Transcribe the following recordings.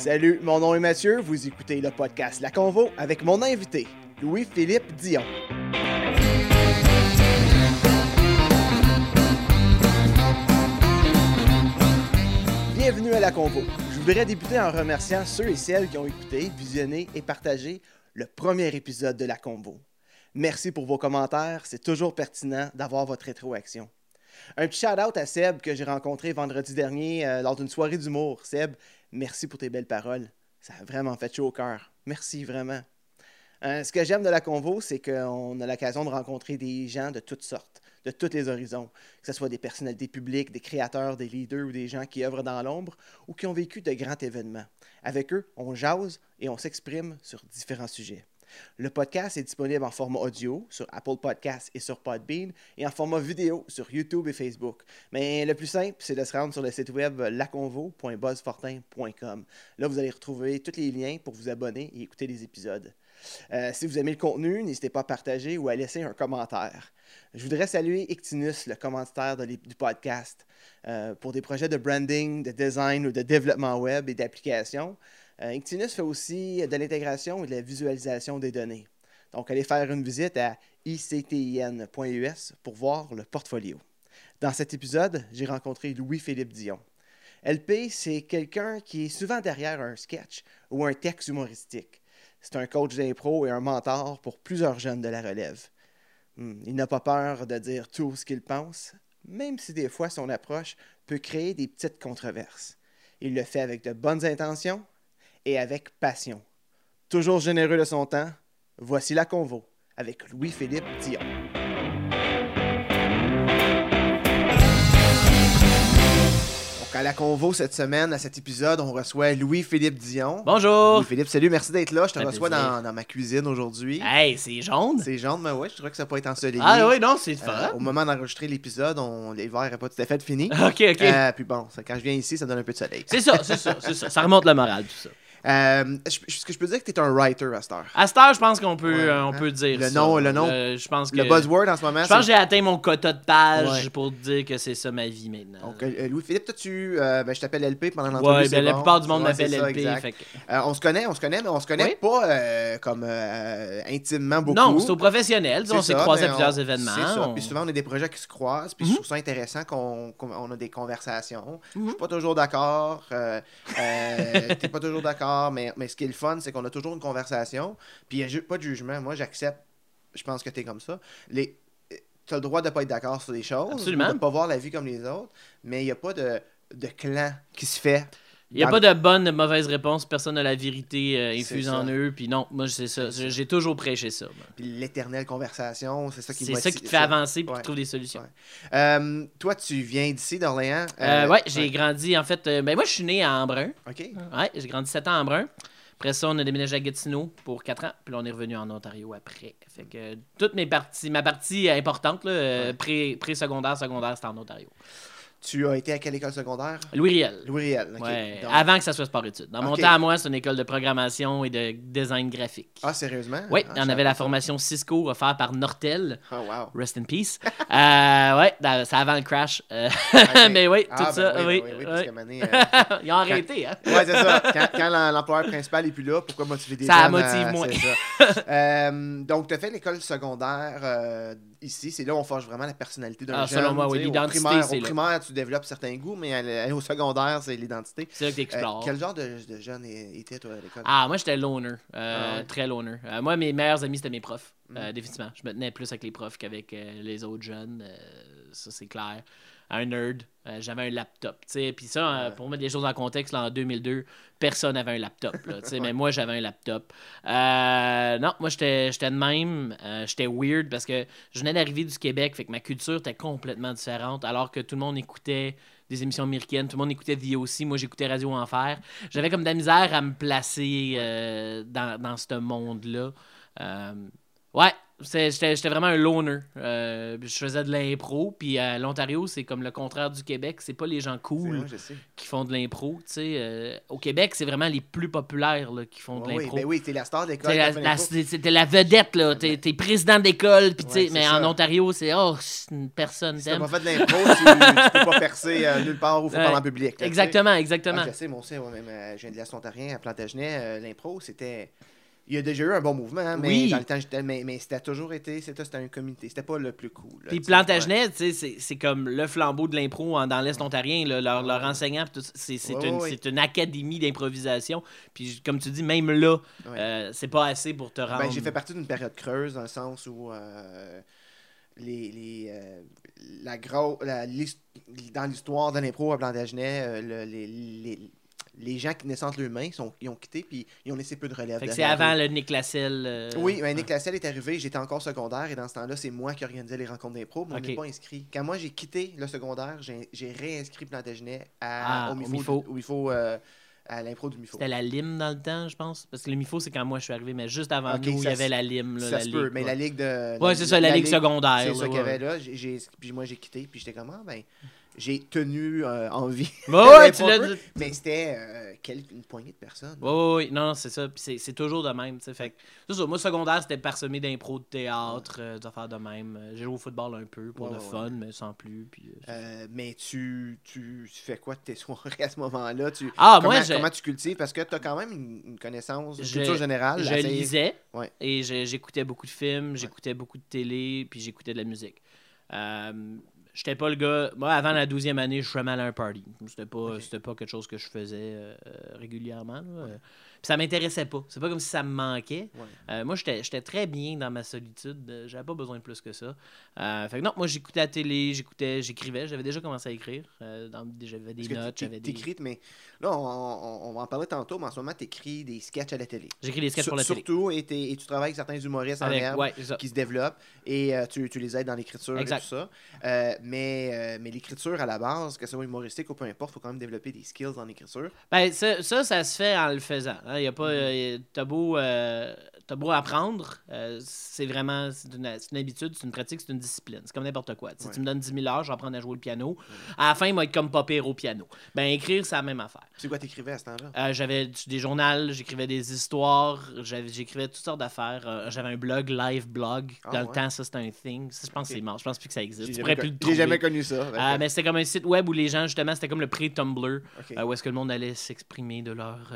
Salut, mon nom est Mathieu, vous écoutez le podcast La Convo avec mon invité, Louis-Philippe Dion. Bienvenue à La Convo. Je voudrais débuter en remerciant ceux et celles qui ont écouté, visionné et partagé le premier épisode de La Convo. Merci pour vos commentaires, c'est toujours pertinent d'avoir votre rétroaction. Un petit shout-out à Seb que j'ai rencontré vendredi dernier euh, lors d'une soirée d'humour. Seb, merci pour tes belles paroles. Ça a vraiment fait chaud au cœur. Merci vraiment. Euh, ce que j'aime de la convo, c'est qu'on a l'occasion de rencontrer des gens de toutes sortes, de tous les horizons, que ce soit des personnalités publiques, des créateurs, des leaders ou des gens qui œuvrent dans l'ombre ou qui ont vécu de grands événements. Avec eux, on jase et on s'exprime sur différents sujets. Le podcast est disponible en format audio sur Apple Podcasts et sur Podbean et en format vidéo sur YouTube et Facebook. Mais le plus simple, c'est de se rendre sur le site web laconvo.buzzfortin.com. Là, vous allez retrouver tous les liens pour vous abonner et écouter les épisodes. Euh, si vous aimez le contenu, n'hésitez pas à partager ou à laisser un commentaire. Je voudrais saluer Ictinus, le commanditaire de du podcast, euh, pour des projets de branding, de design ou de développement web et d'applications. Euh, Ictinus fait aussi de l'intégration et de la visualisation des données. Donc, allez faire une visite à ictin.us pour voir le portfolio. Dans cet épisode, j'ai rencontré Louis-Philippe Dion. LP, c'est quelqu'un qui est souvent derrière un sketch ou un texte humoristique. C'est un coach d'impro et un mentor pour plusieurs jeunes de la relève. Hmm, il n'a pas peur de dire tout ce qu'il pense, même si des fois son approche peut créer des petites controverses. Il le fait avec de bonnes intentions et avec passion. Toujours généreux de son temps, voici la convo avec Louis-Philippe Dion. Donc, à la convo cette semaine, à cet épisode, on reçoit Louis-Philippe Dion. Bonjour! Louis-Philippe, salut, merci d'être là. Je te Ça fait reçois plaisir. dans, dans ma cuisine aujourd'hui. Hey, c'est jaune? C'est jaune, mais ouais, je trouvais que ça peut être ensoleillé. Ah oui, non, c'est le Euh, au moment d'enregistrer l'épisode, on... l'hiver n'est pas tout à fait fini. ok, ok. Euh, puis bon, ça- quand je viens ici, ça donne un peu de soleil. C'est ça, c'est ça, c'est ça. Ça remonte le moral, tout ça. Euh, je- ce que je peux dire que tu es un writer à cette heure. À cette heure, je pense qu'on peut, Ouais, euh, on hein? peut dire Le ça. nom- le nom- Euh, je pense que... Le buzzword en ce moment, Je pense que j'ai atteint mon quota de page Ouais. pour dire que c'est ça ma vie maintenant. Donc, euh, Louis-Philippe, toi, tu... ben, je t'appelle LP pendant l'entrevue, ouais, ben, la bon. plupart du monde m'appelle ça, LP. exact. fait que- on se connaît, on se connaît, mais on se connaît Oui. pas comme intimement beaucoup. Non, c'est au professionnel. On s'est croisés à mais plusieurs on- événements. C'est ça. on- Puis souvent, on a des projets qui se croisent. Puis Mhm. je trouve ça intéressant qu'on on a des conversations. Je Mhm. suis pas toujours d'accord. T'es pas toujours d'accord. Mais, mais ce qui est le fun, c'est qu'on a toujours une conversation. Puis il n'y a pas de jugement. Moi, j'accepte. Je pense que tu es comme ça. Les... Tu as le droit de pas être d'accord sur les choses. Absolument. De pas voir la vie comme les autres. Mais il n'y a pas de, de clan qui se fait. Il n'y a pas de bonne de mauvaise réponse. Personne n'a la vérité euh, infuse en eux. Puis non, moi, c'est ça. J'ai toujours prêché ça. moi. Puis l'éternelle conversation, c'est ça qui C'est ça qui te fait avancer puis Ouais. tu trouves des solutions. Ouais. Euh, toi, tu viens d'ici, d'Orléans. Euh, Euh, ouais, j'ai grandi, en fait, euh, ben moi je suis né à Embrun. OK. Ouais, j'ai grandi 7 ans à Embrun. Après ça, on a déménagé à Gatineau pour 4 ans. Puis là, on est revenu en Ontario après. Fait que euh, toutes mes parties, ma partie importante, là, euh, pré-secondaire, secondaire, c'était en Ontario. Tu as été à quelle école secondaire? Louis Riel. Louis Riel. OK. Ouais, Donc- avant que ça soit sport-études. Dans mon temps à moi, c'est une école de programmation et de design graphique. Ah, sérieusement? oui, Ah, on avait la formation Cisco offerte par Nortel. Ah, wow. Rest in peace. Euh, ouais, dans- c'est avant le crash. Euh, mais oui, tout Ah, ben ça, oui. oui. ben oui, parce qu'à un moment donné, euh, Ils ont arrêté, hein? Ouais, c'est ça. Quand, quand l'em- l'employeur principal n'est plus là, pourquoi motiver des Ça jeunes, motive euh, moins. ça. Euh, donc, tu as fait l'école secondaire ici. C'est là où on forge vraiment la personnalité d'un Ah, jeune. selon moi, oui. Au l'identité, primaire- Au primaire, tu développes certains goûts, mais à au secondaire, c'est l'identité. C'est là que tu Euh, explores. quel genre de, de jeune était, toi, à l'école? Ah, moi, j'étais loner. Euh, Ah ouais? Très loner. Euh, moi, mes meilleurs amis, c'était mes profs. Euh, Mhm. définitivement. Je me tenais plus avec les profs qu'avec euh, les autres jeunes. Euh, ça, c'est clair. Un nerd. J'avais un laptop. tu sais. Puis ça, pour mettre les choses en contexte, là, en 2002, personne n'avait un laptop. là, tu sais, Mais moi, j'avais un laptop. Non, moi, j'étais j'étais de même. J'étais weird parce que je venais d'arriver du Québec. Fait que ma culture était complètement différente. Alors que tout le monde écoutait des émissions américaines. Tout le monde écoutait The O.C. Moi, j'écoutais Radio Enfer. J'avais comme de la misère à me placer dans, dans ce monde-là. Euh, ouais, j'étais- vraiment un loner. Euh, je faisais de l'impro, puis à l'Ontario, c'est comme le contraire du Québec. C'est pas les gens cool vrai, qui font de l'impro. Euh, au Québec, c'est vraiment les plus populaires là, qui font de Ouais, oui, l'impro. ben oui, t'es la star de l'école. T'sais, la- la- l'impro. c'est- C'était la vedette, là. T'es t'es président d'école, puis Ouais, mais ça. en Ontario, c'est oh, une personne Si t'as pas fait de l'impro, tu, tu peux pas percer euh, nulle part où faut parler en public. là. Exactement, exactement. Ah, je sais, moi aussi, ouais, même, euh, je viens de l'Est ontarien, à Plantagenet, euh, l'impro, c'était... Il y a déjà eu un bon mouvement, hein, mais Oui. dans le temps, j'étais- mais, mais c'était toujours été, c'était c'était un comité, c'était pas le plus cool. Puis Plantagenet, tu sais, c'est- c'est comme le flambeau de l'impro dans l'Est ontarien. là, leur, leur enseignant, c'est Ouais, une, ouais, une académie d'improvisation. Puis comme tu dis, même là, Ouais. euh, c'est pas assez pour te rendre. Ben, j'ai fait partie d'une période creuse dans le sens où euh, les, les, euh, la gros, la- dans l'histoire de l'impro à Plantagenet, le- les, les, les gens qui naissent mains, sont, ils ont quitté puis ils ont laissé peu de relève. C'est avant le Nick Lasselle. euh, Oui, mais Nick Lasselle est arrivé, j'étais encore secondaire et dans ce temps-là, c'est moi qui organisais les rencontres d'impro, mais on Ok. n'est pas inscrit. Quand moi j'ai quitté le secondaire, j'ai réinscrit Plantagenet à, Ah, au MIFO, au MIFO, euh, à l'impro du MIFO. C'était la lime dans le temps, je pense? Parce que le MIFO, c'est quand moi je suis arrivé, mais juste avant Ok, nous, il y avait la lime. Là, Ça la se peut, mais la ligue de. Ouais, c'est ça, la, ligue secondaire. C'est ça qu'il y avait là. Puis moi, j'ai quitté, puis j'étais comme, ah, ben, j'ai tenu euh, en vie. Ouais, ouais, Mais tu dit. Mais c'était euh, une poignée de personnes. Oui, oui, oui. non, non, c'est ça. C'est- toujours de même. tu sais. Fait que, ça. Moi, secondaire, c'était parsemé d'impro, de théâtre, euh, des affaires de même. Euh, J'ai joué au football un peu pour Ouais, le ouais, fun, mais sans plus. Puis, euh, Euh, mais tu, tu, tu fais quoi de tes soirées à ce moment-là? Tu, Ah, comment, moi, comment tu cultives? Parce que tu as quand même une, une connaissance, une Je- culture générale. je assez- lisais Ouais. et j'écoutais beaucoup de films, j'écoutais beaucoup de télé, puis j'écoutais de la musique. Euh, J'étais pas le gars. Moi, avant la 12e année, je suis allé à un party. C'était pas, pas quelque chose que je faisais euh, euh, régulièrement. là. Ça m'intéressait pas. C'est pas comme si ça me manquait. Ouais. Euh, moi, j'étais très bien dans ma solitude. Euh, J'avais pas besoin de plus que ça. Euh, fait que non, moi, j'écoutais la télé, j'écoutais, j'écrivais. J'avais déjà commencé à écrire. Euh, j'avais des notes, j'avais des... t'écris, mais là, on, on- on va en parler tantôt, mais en ce moment, tu écris des sketchs à la télé. J'écris des sketchs Sur- pour la télé. Surtout, et, tu travailles avec certains humoristes en herbe ouais, qui se développent et tu, tu les aides dans l'écriture et tout ça. Mais mais l'écriture, à la base, que ce soit humoristique ou peu importe, il faut quand même développer des skills en écriture. Ben, ça, ça, ça se fait en le faisant. Hein. Y a pas, euh, t'as beau, euh, t'as beau apprendre, euh, c'est vraiment c'est une, habitude, c'est une pratique, c'est une discipline. C'est comme n'importe quoi. Si Ouais. tu me donnes 10 000 heures, je vais apprendre à jouer le piano. À la fin, il va être comme pas pire au piano. Ben, écrire, c'est la même affaire. C'est quoi t'écrivais à ce temps-là? J'avais des journaux, j'écrivais des histoires, j'écrivais toutes sortes d'affaires. J'avais un blog, live blog. Ah, Dans ouais. le temps, ça, c'était un thing. Ça, je pense que c'est mort. Je pense plus que ça existe. J'ai jamais, con- jamais connu ça. Mais c'était comme un site web où les gens, justement, c'était comme le pré-Tumblr, où est-ce que le monde allait s'exprimer de leur,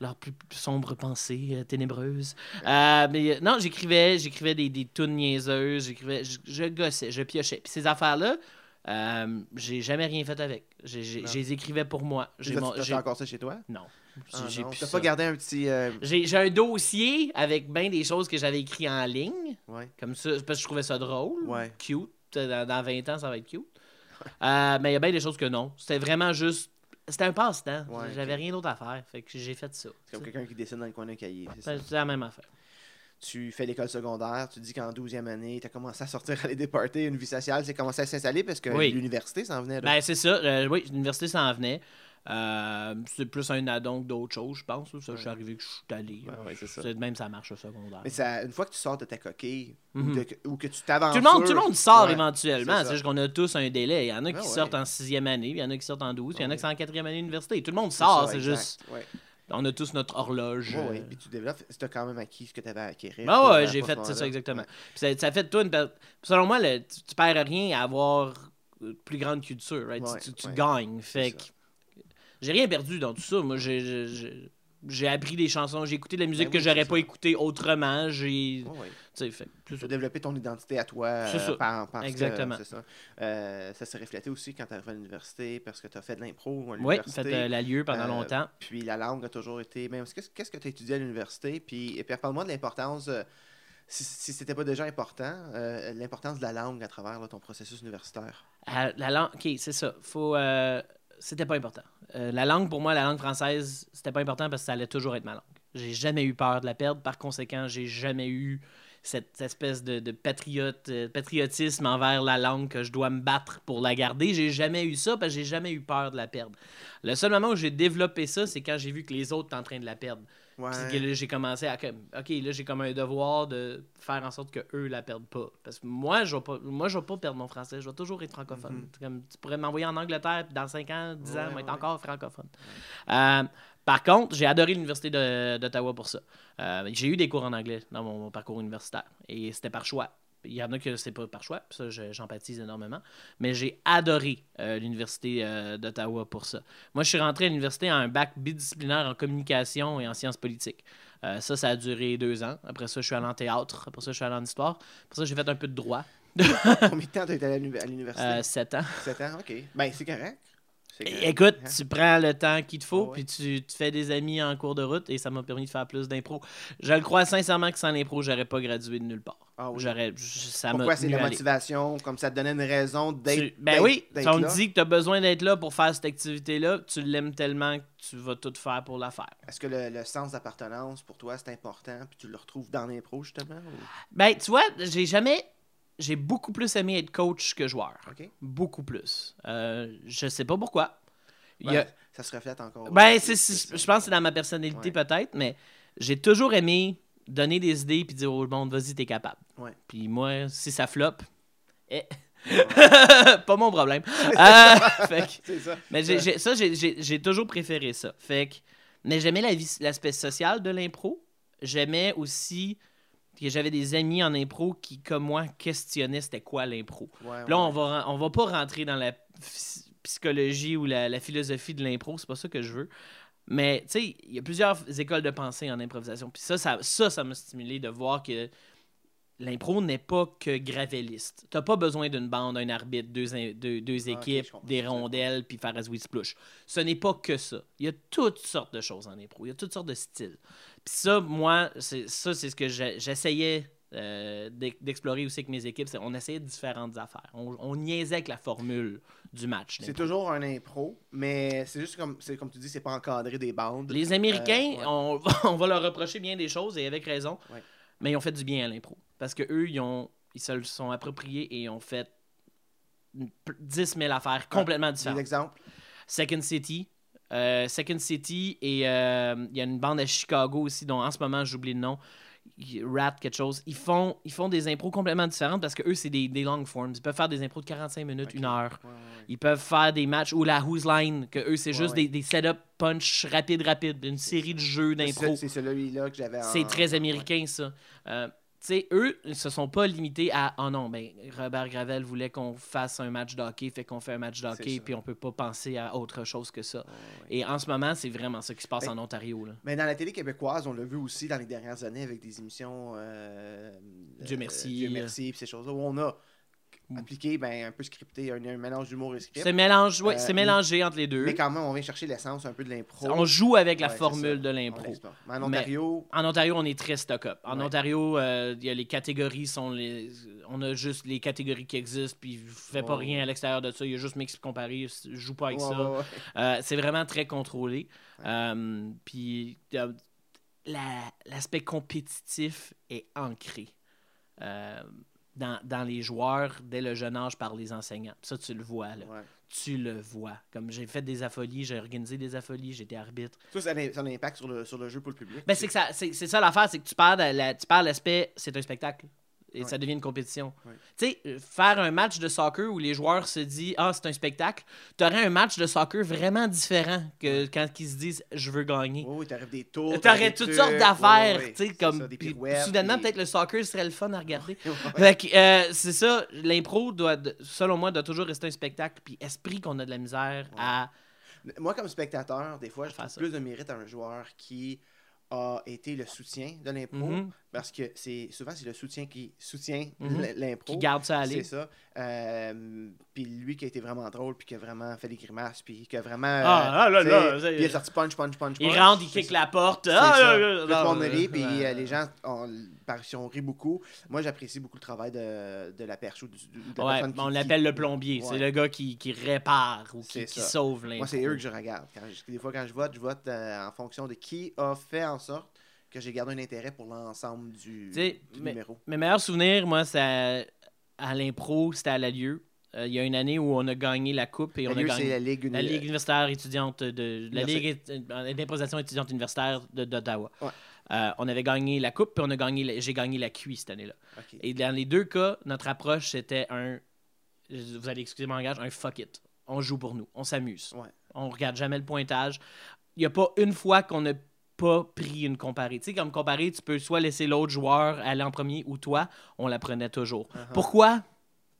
leurs plus, sombres pensées euh, ténébreuses. Euh, mais euh, non, j'écrivais, j'écrivais des, des tunes niaiseuses, j'écrivais, je, je gossais, je piochais. Puis ces affaires-là, euh, j'ai jamais rien fait avec. J'ai, je les écrivais pour moi. J'ai mon- encore ça chez toi? Non. Ah, j'ai non. T'as pas gardé un petit. euh, J'ai, j'ai un dossier avec bien des choses que j'avais écrites en ligne, Ouais. comme ça, parce que je trouvais ça drôle, Ouais. cute. Dans, dans 20 ans, ça va être cute. Euh, mais il y a bien des choses que non. C'était vraiment juste. C'était un passe-temps. Ouais, J'avais rien d'autre à faire. Fait que j'ai fait ça. C'est comme quelqu'un qui dessine dans le coin d'un cahier. c'est ça. C'est la même affaire. Tu fais l'école secondaire, tu dis qu'en 12e année, tu as commencé à sortir aller des parties, une vie sociale s'est commencé à s'installer parce que Oui. l'université s'en venait. là. Ben, c'est ça. Euh, oui, l'université s'en venait. Euh, c'est plus un addon que d'autres choses, je pense. Ça, Je suis arrivé que je suis allé. Ouais, ouais, c'est ça. C'est de même, ça marche au secondaire. Mais ça, une fois que tu sors de ta coquille ou, Mhm. de- ou que tu t'avances. Tout le, monde, tout le monde sort Ouais, éventuellement. c'est juste qu'on a tous un délai. Il y en a qui Ben ouais. sortent en sixième année, puis il y en a qui sortent en douze, puis il y en a qui sont en quatrième année d'université. Tout le monde sort, c'est juste. Ouais. On a tous notre horloge. Ouais, ouais. euh, Puis tu développes, tu as quand même acquis ce que tu avais à acquérir. Ah ouais, euh, j'ai fait c'est ça exactement. Ouais. Puis ça, ça fait de toi une Selon moi, le- tu, tu perds rien à avoir une plus grande culture. right? Tu- Ouais, tu, tu ouais. gagnes. Fait que j'ai rien perdu dans tout ça. Moi, j'ai- j'ai appris des chansons, j'ai écouté de la musique Ben que oui, j'aurais c'est pas écouté autrement. J'ai. Tu sais, fait. plus Tu ça. as développé ton identité à toi. C'est euh, ça. par- parce que- Exactement. c'est ça. Euh, ça s'est reflété aussi quand tu arrivé à l'université parce que tu as fait de l'impro à Oui, l'université. fait euh, la lieu pendant Euh, longtemps. Puis la langue a toujours été. Même qu'est-ce qu'est-ce que tu as étudié à l'université? Puis, et puis parle-moi de l'importance, euh, si, si c'était pas déjà important, euh, l'importance de la langue à travers là, ton processus universitaire. Euh, la langue, ok, c'est ça. Faut, euh, c'était pas important. Euh, la langue, pour moi, la langue française, c'était pas important parce que ça allait toujours être ma langue. J'ai jamais eu peur de la perdre. Par conséquent, j'ai jamais eu cette espèce de, euh, patriotisme envers la langue que je dois me battre pour la garder. J'ai jamais eu ça parce que j'ai jamais eu peur de la perdre. Le seul moment où j'ai développé ça, c'est quand j'ai vu que les autres étaient en train de la perdre. Puis que là, j'ai commencé à. comme, Ok, là, j'ai comme un devoir de faire en sorte que eux la perdent pas. Parce que moi, je vais pas, moi, je vais pas perdre mon français. Je vais toujours être francophone. Mhm. Comme, tu pourrais m'envoyer en Angleterre, puis dans 5 ans, 10 ans, je vais être encore francophone. Euh, par contre, j'ai adoré l'Université d'Ottawa pour ça. Euh, j'ai eu des cours en anglais dans mon, mon parcours universitaire. Et c'était par choix. Il y en a que c'est pas par choix, ça, je- j'empathise énormément. Mais j'ai adoré euh, l'Université euh, d'Ottawa pour ça. Moi, je suis rentré à l'université en un bac bidisciplinaire en communication et en sciences politiques. Euh, ça, ça a duré deux ans. Après ça, je suis allé en théâtre. Après ça, je suis allé en histoire. Après ça, j'ai fait un peu de droit. Combien de temps t'as été à l'uni- à l'université? Sept ans. 7 ans, ok. Ben, c'est correct. Écoute, Hein? tu prends le temps qu'il te faut, ouais. puis tu te fais des amis en cours de route, et ça m'a permis de faire plus d'impro. Je le crois sincèrement que sans l'impro, j'aurais pas gradué de nulle part. Ah oui. J'aurais, j- ça m'a Pourquoi c'est la aller. motivation? Comme ça te donnait une raison d'être. Ben d'être- oui, d'être si on là? te dit que tu as besoin d'être là pour faire cette activité-là, tu l'aimes tellement que tu vas tout faire pour la faire. Est-ce que le, le sens d'appartenance pour toi c'est important puis tu le retrouves dans l'impro justement? ou- Ben, tu vois, j'ai jamais. J'ai beaucoup plus aimé être coach que joueur. Beaucoup plus. Euh, je sais pas pourquoi. A- Ça se reflète encore. Ben, c'est, c'est- je pense que c'est dans ma personnalité Ouais. peut-être, mais j'ai toujours aimé donner des idées puis dire au monde, vas-y, t'es capable. Ouais. Puis moi, si ça floppe, eh, pas mon problème. Euh, fait que- ça. mais ça, j'ai, toujours préféré ça. Fait que, mais j'aimais la vie- l'aspect social de l'impro. J'aimais aussi que j'avais des amis en impro qui, comme moi, questionnaient c'était quoi l'impro. Ouais, Là, on va, on va pas rentrer dans la psychologie ou la, la philosophie de l'impro, c'est pas ça que je veux. Mais, tu sais, il y a plusieurs écoles de pensée en improvisation. Puis ça, ça ça, ça m'a stimulé de voir que l'impro n'est pas que gravelliste. T'as pas besoin d'une bande, un arbitre, deux, in- deux, deux Ah, équipes, des rondelles, puis faire à splouche. Ce n'est pas que ça. Il y a toutes sortes de choses en impro. Il y a toutes sortes de styles. Puis ça, moi, c'est, ça, c'est ce que j'essayais euh, d'ex- d'explorer aussi avec mes équipes. c'est- On essayait différentes affaires. On, on niaisait avec la formule du match. C'est toujours un impro, mais c'est juste comme, comme tu dis, c'est pas encadré des bandes. Les Américains, Euh, ouais. on, va- on va leur reprocher bien des choses, et avec raison, Ouais. mais ils ont fait du bien à l'impro. Parce que eux, ils, ont, ils se le sont appropriés et ils ont fait une p- 10 000 affaires complètement Des différentes. exemples. Second City. euh, Second City et euh, il y a une bande à Chicago aussi dont en ce moment j'oublie le nom. Rat quelque chose. Ils font, ils font des impros complètement différentes parce que eux c'est des, des long forms. Ils peuvent faire des impros de 45 minutes, une heure. Ouais, ouais, ouais. Ils peuvent faire des matchs ou la Who's Line, que eux c'est Ouais, juste des, des setup punch rapide rapide, une série de jeux d'impro. C'est celui-là que j'avais en- C'est très américain, ça. Euh, sais, eux, ils se sont pas limités à Oh non, ben, Robert Gravel voulait qu'on fasse un match de hockey, fait qu'on fait un match de C'est hockey, ça. puis on peut pas penser à autre chose que ça. Ouais, ouais. Et en ce moment, c'est vraiment ça qui se passe Ben, en Ontario. Là. Mais dans la télé québécoise, on l'a vu aussi dans les dernières années avec des émissions. euh, Dieu euh, merci. Dieu merci, puis ces choses-là, où on a. appliqué ben, un peu scripté, un, un mélange d'humour et script. C'est mélange, ouais, Euh, mélangé entre les deux. Mais quand même, on vient chercher l'essence un peu de l'impro. On joue avec la Ouais, formule de l'impro. en Ontario, En Ontario, on est très stock-up. En Ouais. Ontario, euh, il y a les catégories sont les. On a juste les catégories qui existent, puis je fais pas rien à l'extérieur de ça. Il y a juste mix comparé. Je joue pas avec ça. Euh, c'est vraiment très contrôlé. Puis la- l'aspect compétitif est ancré dans, dans les joueurs dès le jeune âge par les enseignants. Ça, tu le vois. Là. Ouais. Tu le vois. Comme j'ai fait des affolies, j'ai organisé des affolies, j'étais arbitre. Ça, ça a un- ça a un impact sur le, sur le jeu pour le public. Ben, c'est ça, l'affaire, c'est que tu perds l'aspect, c'est un spectacle. Et Ouais. ça devient une compétition. Ouais. Tu sais, euh, faire un match de soccer où les joueurs se disent Ah, c'est un spectacle, tu aurais un match de soccer vraiment différent que quand ils se disent Je veux gagner. Oui, oui, t'arrives des tours. T'aurais toutes sortes d'affaires, ouais, tu sais, comme. ça, puis soudainement, peut-être le soccer serait le fun à regarder. Ouais. Fait que, euh, c'est ça, l'impro doit, selon moi, doit toujours rester un spectacle. Puis esprit qu'on a de la misère à. Moi, comme spectateur, des fois, je ça. plus de mérite à un joueur qui a été le soutien de l'impro. Mhm. Parce que c'est souvent, c'est le soutien qui soutient Mhm. l- l'impro. Qui garde ça aller. C'est ça. Euh, puis lui qui a été vraiment drôle, puis qui a vraiment fait des grimaces, puis qui a vraiment. Ah, ah, là, là, il a sorti punch, punch, punch. Il punch. rentre, il kick ça. la porte. Ah, ça. là, là, Tout le monde là, rit, puis euh, les gens ont, par- on rit beaucoup. Moi, j'apprécie beaucoup le travail de, de la perche ou de Ouais, qui- on qui- l'appelle le plombier. C'est le gars qui, qui répare ou qui, ça. sauve l'impro. Moi, c'est eux que je regarde. Quand je- des fois, quand je vote, je vote euh, en fonction de qui a fait en sorte que j'ai gardé un intérêt pour l'ensemble du, mais- numéro. Mes meilleurs souvenirs, moi, c'est à, l'impro, c'était à la lieu. Euh, il y a une année où on a gagné la coupe et on a gagné la Ligue, la uni- Ligue universitaire étudiante de la. Ligue euh, d'improvisation étudiante universitaire d'Ottawa. Ouais. Euh, on avait gagné la coupe puis on a gagné la- j'ai gagné la QI cette année-là. Et dans les deux cas, notre approche c'était un vous allez excuser mon langage, un fuck it. On joue pour nous, on s'amuse. Ouais. On regarde jamais le pointage. Il n'y a pas une fois qu'on n'a pas pris une comparée. Tu sais, comme comparée, tu peux soit laisser l'autre joueur aller en premier ou toi, on la prenait toujours. Uh-huh. Pourquoi?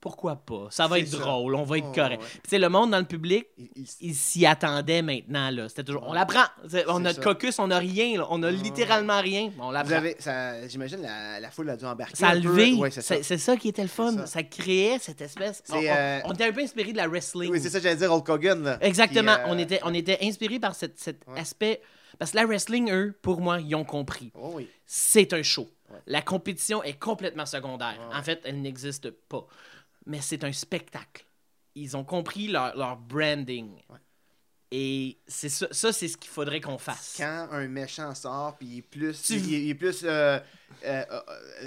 Pourquoi pas? Ça va être ça. drôle, on va être Oh, correct. ouais. Puis, tu sais, le monde dans le public, Il- s'y attendait maintenant. Là. C'était toujours, on la prend. On a ça. caucus, on a rien. là. On a littéralement rien. On la Vous prend. avez, ça, j'imagine la, la foule a dû embarquer. Ça a levé. C'est ça. qui était le fun. Ça. ça. créait cette espèce. On, C'est, on- euh, on était un peu inspiré de la wrestling. Oui, c'est ça, que j'allais dire Hulk Hogan. Là, Exactement. Qui, euh, on, était, on était inspiré par cet, cet aspect. Parce que la wrestling, eux, pour moi, ils ont compris. Oh, oui. C'est un show. Ouais. La compétition est complètement secondaire. Ouais. En fait, elle n'existe pas. Mais c'est un spectacle. Ils ont compris leur, leur branding. Ouais. Et c'est ça, ça c'est ce qu'il faudrait qu'on fasse. Quand un méchant sort, puis il est plus. Tu- Il, il est plus. euh, euh, euh,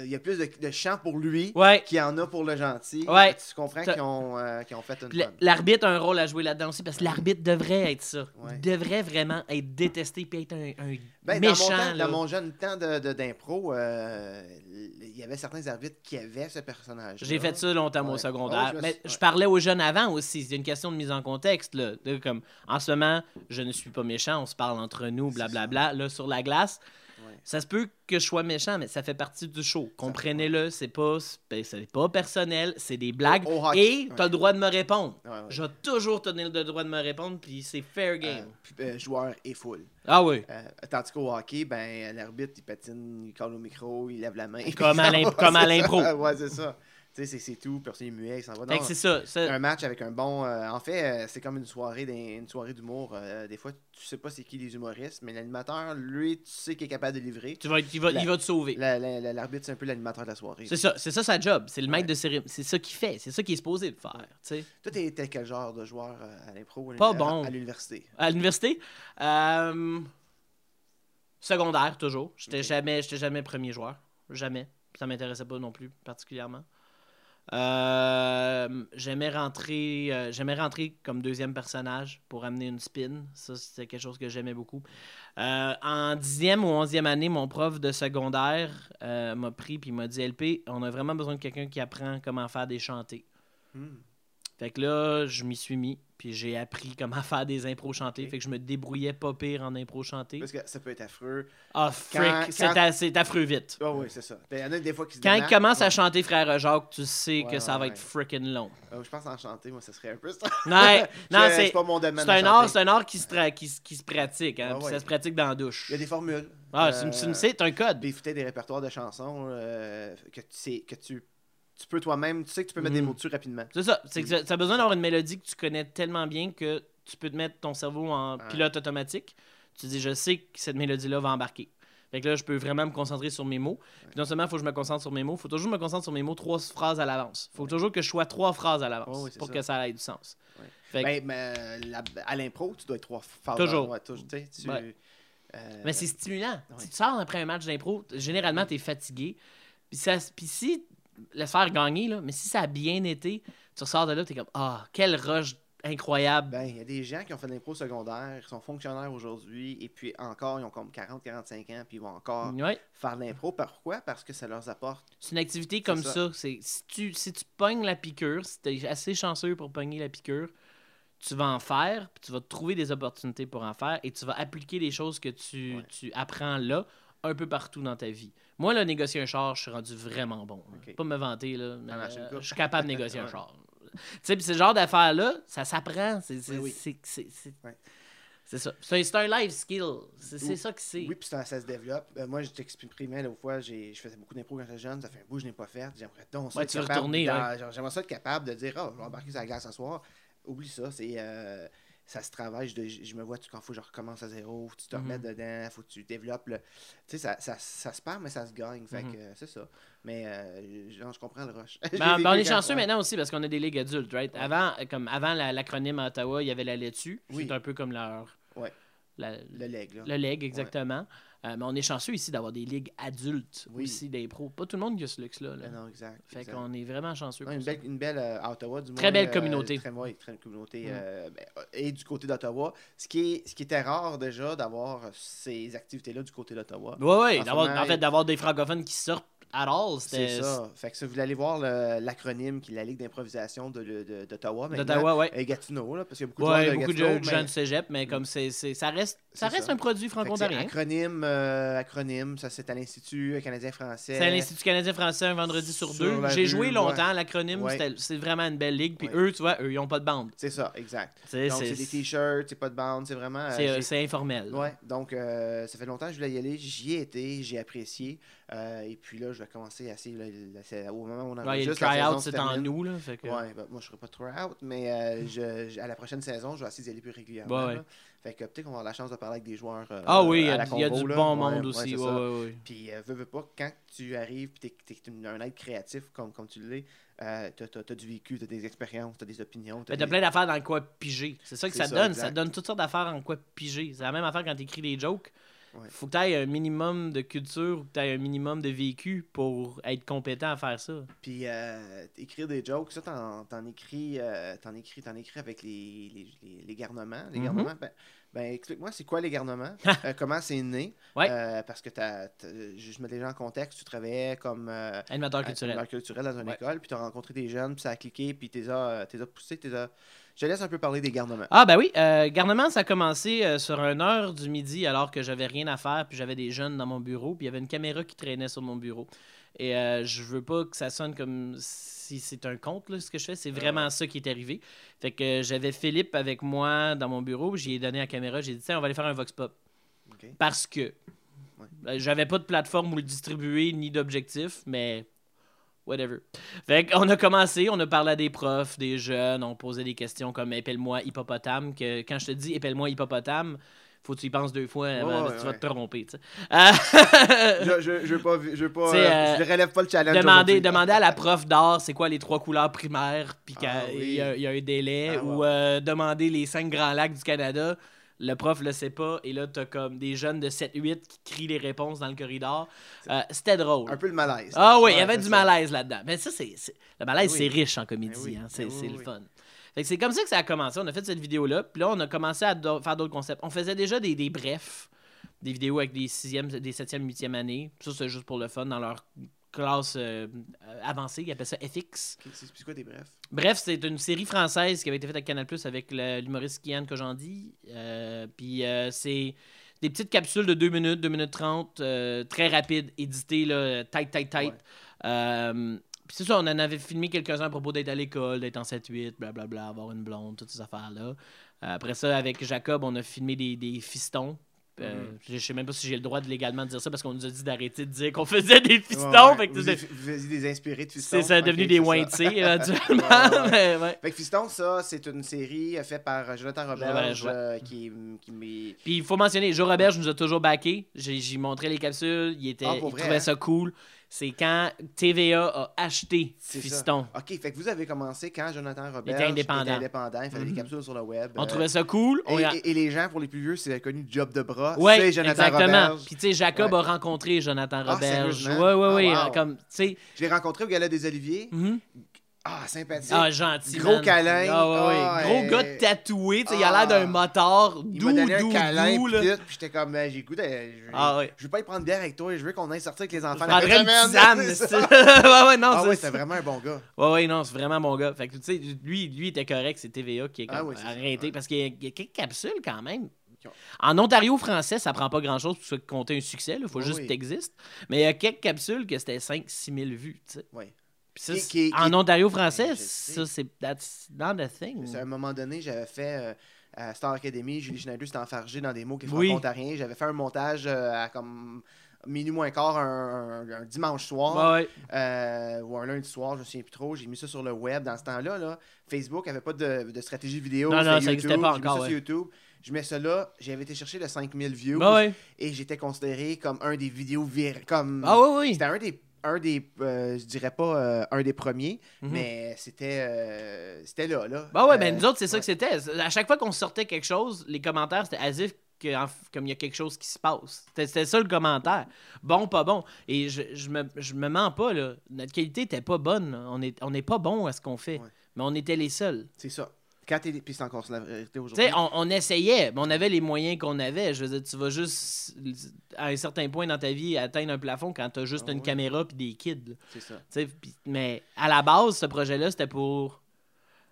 il y a plus de, de champ pour lui Ouais. qu'il y en a pour le gentil. Ouais. Tu comprends qu'ils ont, euh, qu'ils ont fait une. Bonne. L'arbitre a un rôle à jouer là-dedans aussi parce que l'arbitre devrait être ça. Ouais. Il devrait vraiment être détesté puis être un, un Ben, dans, méchant. mon temps, là. dans mon jeune temps de, d'impro, euh, il y avait certains arbitres qui avaient ce personnage. J'ai fait ça longtemps au secondaire. Ouais, je mais je parlais aux jeunes avant aussi. C'est une question de mise en contexte. Là. De comme, en ce moment, je ne suis pas méchant, on se parle entre nous, blablabla. Là, sur la glace, Ouais. ça se peut que je sois méchant, mais ça fait partie du show. Comprenez-le, c'est pas, c'est c'est pas personnel, c'est des blagues. Au- Et ouais. tu as le droit de me répondre. Ouais, ouais. Je vais toujours te donner le droit de me répondre, puis c'est fair game. Euh, puis, euh, joueur et foule. ah oui. Euh, tandis qu'au hockey, ben, l'arbitre, il patine, il colle au micro, il lève la main. Comme à l'im- comme à l'impro. ouais, c'est ça. Tu sais, c'est- c'est tout, personne n'est muet, il s'en va. C'est ça. ça- un match avec un bon. euh, en fait, euh, c'est comme une soirée une soirée d'humour. euh, des fois, tu sais pas c'est qui les humoristes, mais l'animateur, lui, tu sais qu'il est capable de livrer. tu vas, il, va, La- il va te sauver. La- la- la- L'arbitre, c'est un peu l'animateur de la soirée. C'est ça, c'est ça sa job. C'est le maître Ouais. de cérémonie. C'est ça qu'il fait. C'est ça qu'il est supposé de faire. Sais. Toi, t'es quel genre de joueur à l'impro Pas bon. À, l'université? À l'université, euh, secondaire toujours. J'étais Ok. jamais, j'étais jamais premier joueur. Jamais. Ça m'intéressait pas non plus particulièrement. Euh, j'aimais rentrer, euh, j'aimais rentrer comme deuxième personnage pour amener une spin. Ça, c'était quelque chose que j'aimais beaucoup. Euh, en dixième ou onzième année, mon prof de secondaire m'a pris puis m'a dit LP, on a vraiment besoin de quelqu'un qui apprend comment faire des chantés. Hmm. Fait que là, je m'y suis mis, puis j'ai appris comment faire des impros chantés. Ok. Fait que je me débrouillais pas pire en impro chanté. Parce que ça peut être affreux. Ah, Quand- frick, c'est quand- affreux vite. Oh, oui, c'est ça. Il y en a des fois qui se Quand il commence à chanter Frère Jacques, tu sais Ouais, que ça va être freaking long. Euh, je pense en chanter, moi, ça serait un peu ça. Non, c'est pas mon domaine. c'est un art, c'est un art qui se, tra- qui, se- qui se pratique, hein, ça se pratique dans la douche. Il y a des formules. Ah, Euh, c'est- un code. Puis des répertoires de chansons euh, que tu sais que tu, tu peux toi-même, tu sais que tu peux mettre des mots dessus rapidement. C'est ça, c'est que ça- ça a besoin d'avoir une mélodie que tu connais tellement bien que tu peux te mettre ton cerveau en Ouais. pilote automatique. Tu dis, je sais que cette mélodie-là va embarquer. Fait que là, je peux vraiment me concentrer sur mes mots. Puis non seulement il faut que je me concentre sur mes mots, il faut toujours me concentrer sur mes mots trois phrases à l'avance. Il faut toujours que je sois trois phrases à l'avance pour ça. que ça ait du sens. Ouais. Fait que- Ben, mais euh, la- à l'impro, tu dois être trois phases. Toujours. Ouais, tu tu- euh, Mais c'est stimulant. ouais. Si tu sors après un match d'impro, généralement, tu es fatigué. Puis, ça, puis si, laisse faire gagner, là, mais si ça a bien été, tu ressors de là, tu es comme, ah, quel rush incroyable. Ben, il y a des gens qui ont fait de l'impro secondaire, qui sont fonctionnaires aujourd'hui, et puis encore, ils ont comme 40-45 ans, puis ils vont encore Ouais. faire de l'impro. Pourquoi? Parce que ça leur apporte. C'est une activité comme ça. ça. C'est si tu, si tu pognes la piqûre, si tu es assez chanceux pour pogner la piqûre, tu vas en faire, puis tu vas trouver des opportunités pour en faire et tu vas appliquer les choses que tu, Ouais. tu apprends là un peu partout dans ta vie. Moi, là, négocier un char, je suis rendu vraiment bon. là. Ok. Pas me vanter, là, mais euh, je suis capable de négocier un char. Tu sais, puis ce genre d'affaires-là, ça s'apprend. C'est Oui, oui. Ouais. ça. C'est un life skill. C'est Oui. ça que c'est. Oui, puis ça, ça se développe. Euh, moi, je t'exprimais l'autre fois, je faisais beaucoup d'impro quand j'étais jeune, ça fait un bout que je n'ai pas fait. J'aimerais donc ça Ouais, être capable ouais. J'aimerais ça être capable de dire, oh, je vais embarquer sur la glace ce soir. Oublie ça, c'est. euh, ça se travaille, je, je me vois tu, quand il faut que je recommence à zéro, faut que tu te Mhm. remettes dedans, faut que tu développes le. Tu sais, ça, ça, ça se perd, mais ça se gagne. Fait Mhm. que euh, c'est ça. Mais euh, genre, je comprends le rush. Ben, ben, on est chanceux maintenant aussi parce qu'on a des ligues adultes, right? Avant, euh, comme avant la- l'acronyme à Ottawa, il y avait la laitue. Oui. C'est un peu comme leur. Ouais. la- Le leg, là. le leg, exactement. Euh, mais on est chanceux ici d'avoir des ligues adultes Oui. aussi, des pros. Pas tout le monde qui a ce luxe-là. là. Ah non, exact. Fait qu'on est vraiment chanceux. Une, belle, une belle euh, Ottawa, du moins. Très belle euh, communauté. Très, ouais, très communauté. Mm. ben, et du côté d'Ottawa. Ce qui, est, ce qui était rare déjà d'avoir ces activités-là du côté d'Ottawa. Ce moment, en fait, d'avoir des francophones qui sortent all, C'est ça. Fait que si vous voulez aller voir l'acronyme qui est la Ligue d'improvisation de, de- d'Ottawa. D'Ottawa, ouais. Et Gatineau, là, parce qu'il y a beaucoup de Ouais, de beaucoup de Gatineau, mais- de cégep, mais comme c'est, c'est- ça reste, ça reste ça. un produit franco-ontarien. Acronyme, euh, acronyme, ça c'est à l'Institut canadien-français. C'est à l'Institut canadien-français un vendredi sur Sur deux. J'ai joué ouais. longtemps. L'acronyme, Ouais. c'est vraiment une belle ligue. Puis Ouais. eux, tu vois, eux, ils n'ont pas de bande. C'est ça, exact. C'est, Donc c'est, des t-shirts, c'est pas de bande, c'est vraiment. euh, c'est, euh, c'est informel. Ouais, donc euh, ça fait longtemps que je voulais y aller. J'y ai été, j'ai apprécié. Euh, et puis là, je vais commencer là, c'est au moment où on Ouais, le enregistre, la try-out, c'est en nous. Là, fait que... Ouais, ben, moi je serai pas try-out, mais euh, je, je- à la prochaine saison, je vais essayer d'y aller plus régulièrement. Ouais. Fait que peut-être qu'on va avoir la chance de parler avec des joueurs. euh, Ah oui, il y à a, y du là. bon monde aussi. Puis, veux, veux pas, quand tu arrives et tu es, un être créatif comme, comme tu l'es, euh, tu as, du vécu, tu as des expériences, tu as des opinions. Mais des- t'as plein d'affaires dans le quoi piger. C'est ça que ça, ça, donne. exact. Ça donne toutes sortes d'affaires en quoi piger. C'est la même affaire quand t'écris des jokes. Ouais. Faut que t'aies un minimum de culture ou que t'aies un minimum de vécu pour être compétent à faire ça. Puis euh, écrire des jokes, ça, t'en, t'en écris, euh, t'en écris, t'en écris avec les, les, les, les garnements. Les Mhm. garnements, ben, ben, explique-moi, c'est quoi les garnements? Euh, comment c'est né? Ouais. Euh, parce que t'as, t'as- je mets les gens en contexte, tu travaillais comme euh, Animateur culturel. culturel dans une Ouais. école, puis tu as rencontré des jeunes, puis ça a cliqué, puis tu les as, poussés, t'es as... Je laisse un peu parler des garnements. Ah ben oui, euh, garnement, ça a commencé euh, sur une heure du midi alors que j'avais rien à faire, puis j'avais des jeunes dans mon bureau, puis il y avait une caméra qui traînait sur mon bureau. Et euh, je veux pas que ça sonne comme si c'est un conte, là, ce que je fais. C'est vraiment ça qui est arrivé. Fait que j'avais Philippe avec moi dans mon bureau, j'y ai donné la caméra, j'ai dit, tiens, on va aller faire un vox pop. Parce que Ouais. euh, j'avais pas de plateforme où le distribuer ni d'objectif, mais whatever. Fait qu'on a commencé, on a parlé à des profs, des jeunes, on posait des questions comme épelle-moi hippopotame. Que quand je te dis épelle-moi hippopotame, faut que tu y penses deux fois avant, Ouais, parce que ouais, tu vas ouais. te tromper. Euh, je, je, je veux pas, je veux pas, C'est, euh, euh, je relève pas le challenge. demander, à la prof d'art c'est quoi les trois couleurs primaires, puis qu'il Ah oui. y, a- il y a un délai, Ah, ou euh, demander les cinq grands lacs du Canada. Le prof le sait pas, et là, t'as comme des jeunes de 7-8 qui crient les réponses dans le corridor. Euh, C'était drôle. Un peu le malaise. Ah oui, il y avait du ça. malaise là-dedans. Mais ça, c'est. Le malaise, Ben c'est riche en comédie. Ben oui, hein. C'est ben oui, c'est le fun. Fait que c'est comme ça que ça a commencé. On a fait cette vidéo-là. Puis là, on a commencé à faire d'autres concepts. On faisait déjà des, des brefs, des vidéos avec des 6e, des 7e, 8e années. Ça, c'est juste pour le fun dans leur classe euh, avancée. Ils appellent ça FX. C'est quoi des brefs? Bref, c'est une série française qui avait été faite avec Canal Plus avec l'humoriste Kian Kojandi. Euh, puis euh, c'est des petites capsules de 2 minutes, 2 minutes 30, euh, très rapides, éditées, là, tight, tight, tight. Ouais. Puis c'est ça, on en avait filmé quelques-uns à propos d'être à l'école, d'être en 7-8, blablabla, avoir une blonde, toutes ces affaires-là. Après ça, avec Jacob, on a filmé des, des fistons. Euh, Mhm. Je sais même pas si j'ai le droit de légalement dire ça parce qu'on nous a dit d'arrêter de dire qu'on faisait des fistons. Ouais, ouais. Fait que vous, êtes- vous faisiez des inspirés de Fiston. c'est ça, devenu Ok, des. Winty éventuellement. Ouais, mais. Fait que Fiston, ça, c'est une série euh, faite par euh, Jonathan Roberge Roberge, euh, qui, qui m'est. Puis il faut mentionner, Joe Robert nous a toujours backé. J'ai j'y montrais les capsules, il, était, Ah, il trouvait hein? ça cool. C'est quand TVA a acheté C'est ça. Fiston. Ok, fait que vous avez commencé quand Jonathan Roberge était indépendant. indépendant, il faisait Mhm. des capsules sur le web. On euh, trouvait ça cool. Et, a- et- et les gens, pour les plus vieux, c'est connu Job de bras. Jonathan exactement. Roberge. Puis tu sais, Jacob Ouais. a rencontré Jonathan ouais, Ah, tu sais, Je l'ai rencontré au Gala des Oliviers. mhm. Ah, sympathique. ah, gentil. Gros man. câlin. Ah, ouais, ouais. Ah, Gros euh, gars tatoué. tu Il a l'air ah. d'un motard. il Doux, m'a donné doux, un câlin, doux, tout, puis j'étais comme, euh, j'ai goût de- je, Ah, ouais. je veux pas y prendre bière avec toi, je veux qu'on aille sortir avec les Je enfants. la prendrais fin une tisane. C'est c'est- ouais, ouais, non, Ah c'est- ouais, c'était vraiment un bon gars. Ouais, ouais, non, c'est vraiment mon gars. Fait que, tu sais, lui, lui était correct, c'est TVA qui est comme Ah c'est ça, arrêté ouais. parce qu'il y, a- il y a quelques capsules quand même. En Ontario français, ça prend pas grand chose pour compter un succès. Il faut juste que t'existes. Mais il y a quelques capsules que c'était 5-6 000 vues. tu sais. Ouais. Ça, Qui- qui- en qui- Ontario français, sais. ça, c'est. That's not a thing. C'est à un moment donné, j'avais fait euh, à Star Academy, Julie Schneider s'était enfargée dans des mots qui Oui. franco-ontariens. J'avais fait un montage euh, à comme minuit moins quart un, un- un dimanche soir. Ouais, euh, ou un lundi soir, je me souviens plus trop. J'ai mis ça sur le web. Dans ce temps-là, là, Facebook avait pas de, de stratégie vidéo. Non, non, ça YouTube. existait pas J'ai mis encore, ça ouais. sur YouTube. Je mets ça là. J'avais été chercher le 5000 views. Ouais. Et j'étais considéré comme un des vidéos vir comme Ah, ouais, oui. C'était un des un des euh, je dirais pas euh, un des premiers, Mhm. mais c'était euh, c'était là là. Bah ouais, Euh, ben nous autres, c'est ça que c'était. À chaque fois qu'on sortait quelque chose, les commentaires, c'était as if que, comme il y a quelque chose qui se passe. C'était c'était ça le commentaire. Bon, pas bon. Et je, je, me, je me mens pas, là. Notre qualité était pas bonne. là. On n'est on est pas bon à ce qu'on fait. Ouais. Mais on était les seuls. C'est ça. Quand t'es. Puis c'est encore la vérité Tu aujourd'hui. sais, on, on essayait, mais on avait les moyens qu'on avait. Je veux dire, tu vas juste, à un certain point dans ta vie, atteindre un plafond quand tu as juste Ah une ouais. caméra puis des kids. C'est ça. Mais à la base, ce projet-là, c'était pour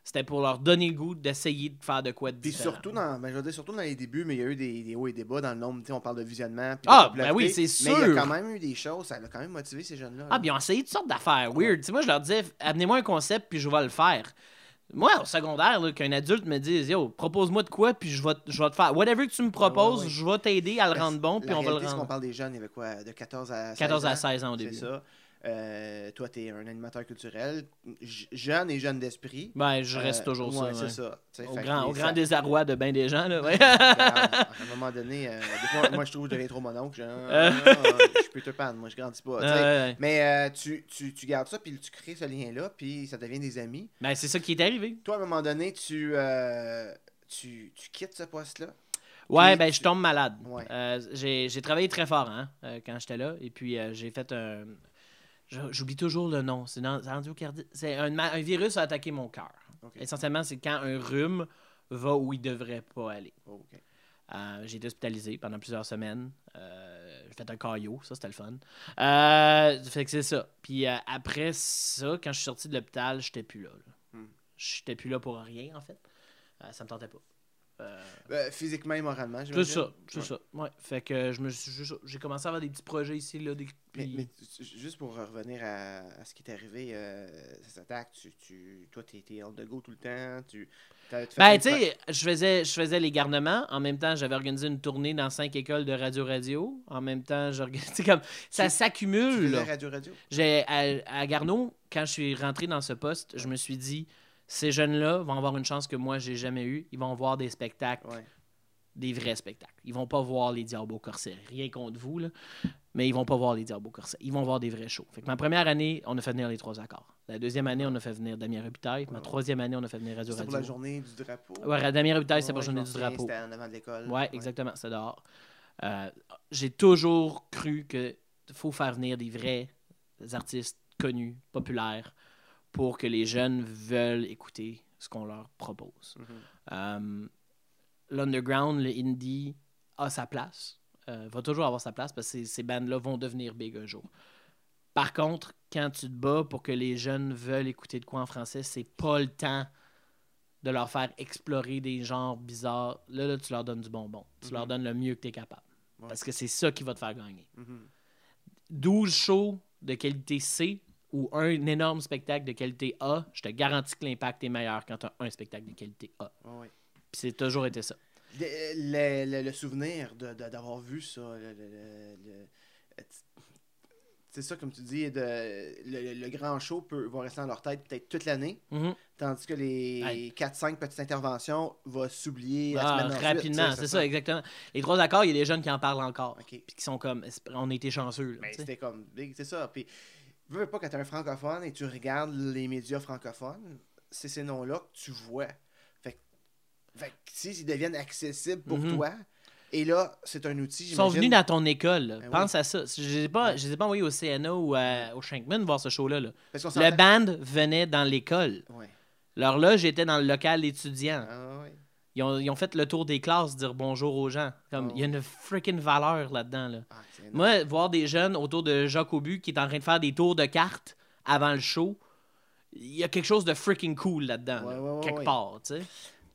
c'était pour leur donner le goût d'essayer de faire de quoi de Puis surtout dans, ben, je veux dire, surtout dans les débuts, mais il y a eu des, des hauts et des bas dans le nombre. On parle de visionnement. Ah, ben oui, c'est Mais il y sûr. a quand même eu des choses. Ça a quand même motivé ces jeunes-là. Ah, puis ils ont essayé toutes sortes d'affaires weird. Tu sais, moi, je leur disais, amenez-moi un concept, puis je vais le faire. Moi, au secondaire, qu'un adulte me dise, yo, propose-moi de quoi, puis je vais, te- je vais te faire. Whatever que tu me proposes, ouais. je vais t'aider à le rendre bon, puis on va le c'est rendre. parle des jeunes, il y avait quoi De 14 à 16 14 à ans? 16 ans au C'est début. ça. Euh, toi, tu es un animateur culturel, jeune et jeune d'esprit. Ben, je reste Euh, toujours ouais, ça. ouais. c'est ça. Au grand, au les- grand ça- désarroi de bien des gens, là. ouais. À un moment donné, euh, des fois, moi, je trouve que je deviens trop mon oncle. genre, Euh. ah, je suis Peter Pan, moi, je grandis pas. Mais tu, tu, tu gardes ça, puis tu crées ce lien-là, puis ça devient des amis. Ben, c'est ça qui est arrivé. Toi, à un moment donné, tu, tu, tu quittes ce poste-là? Ouais, ben, je tombe malade. Ouais. Euh, j'ai j'ai travaillé très fort hein, euh, quand j'étais là. Et puis, euh, j'ai fait un. J'oublie toujours le nom. C'est dans- c'est un, un virus a attaqué mon cœur. Essentiellement, c'est quand un rhume va où il devrait pas aller. Oh. Euh, j'ai été hospitalisé pendant plusieurs semaines. Euh, j'ai fait un caillot, ça c'était le fun. Euh, fait que c'est ça. Puis après ça, quand je suis sorti de l'hôpital, j'étais plus là. là. Hmm. J'étais plus là pour rien, en fait. Ça me tentait pas. Euh, Euh, physiquement et moralement, c'est j'imagine. ça, c'est Ouais. ça. Ouais. Fait que je me j'ai commencé à avoir des petits projets ici là, des- Mais, juste pour revenir à, à ce qui t'est arrivé, euh, cette attaque, tu, tu, toi, tu étais on the go tout le temps. Tu, Ben, tu sais, je faisais, je faisais les garnements. En même temps, j'avais organisé une tournée dans cinq écoles de radio-radio. En même temps, j'organisais comme. Ça s'accumule, radio-radio. À, à Garneau, quand je suis rentré dans ce poste, je me suis dit, ces jeunes-là vont avoir une chance que moi, j'ai jamais eue. Ils vont voir des spectacles, Ouais. des vrais spectacles. Ils vont pas voir les Diables au corset. Rien contre vous, là. Mais ils vont pas voir les Diables au corset. Ils vont voir des vrais shows. Fait que ma première année, on a fait venir les trois accords. La deuxième année, on a fait venir Damien Robitaille. Ma troisième année, on a fait venir Radio C'était pour la Radio. journée du drapeau? Ouais, Damien Robitaille, c'est pour la journée du drapeau. C'était en avant de l'école. Ouais, exactement, c'est dehors. Euh, j'ai toujours cru que faut faire venir des vrais artistes connus, populaires, pour que les jeunes veulent écouter ce qu'on leur propose. Mhm. Euh, L'underground, le indie a sa place, euh, va toujours avoir sa place parce que ces, ces bandes-là vont devenir big un jour. Par contre, quand tu te bats pour que les jeunes veulent écouter de quoi en français, c'est pas le temps de leur faire explorer des genres bizarres. Là, là tu leur donnes du bonbon. Tu Mhm. leur donnes le mieux que tu es capable. Ouais. Parce que c'est ça qui va te faire gagner. Mhm. 12 shows de qualité C ou un énorme spectacle de qualité A, je te garantis que l'impact est meilleur quand tu as un spectacle de qualité A. Puis c'est toujours été ça. Le, le- souvenir de- de- d'avoir vu ça, le- c'est ça, comme tu dis, de, le, le- grand show peut, va rester dans leur tête peut-être toute l'année, Mhm. tandis que les Ouais. 4-5 petites interventions vont s'oublier Ah, rapidement, c'est ça, exactement. Les trois accords, il y a des jeunes qui en parlent encore. Puis qui sont comme, on a été chanceux. là, Mais sais. c'était comme c'est ça. Puis, veux veux pas quand t'es un francophone et tu regardes les médias francophones, c'est ces noms-là que tu vois. Fait, que- fait que si ils deviennent accessibles pour Mhm. toi, et là, c'est un outil, Ils sont venus dans ton école. là. Ben Pense à ça. Je ne les ai pas, Ouais. envoyés au CNA ou à- au Shankman voir ce show-là. là. Le band venait dans l'école. Ouais. Leur loge était dans le local étudiant. Ah, ouais. Ils ont, ils ont fait le tour des classes, dire bonjour aux gens. Comme, Oh. Il y a une freaking valeur là-dedans. Là. Ah. Moi, voir des jeunes autour de Jacques Aubu qui est en train de faire des tours de cartes avant le show, il y a quelque chose de freaking cool là-dedans. Ouais, là, ouais, ouais, quelque part. tu sais.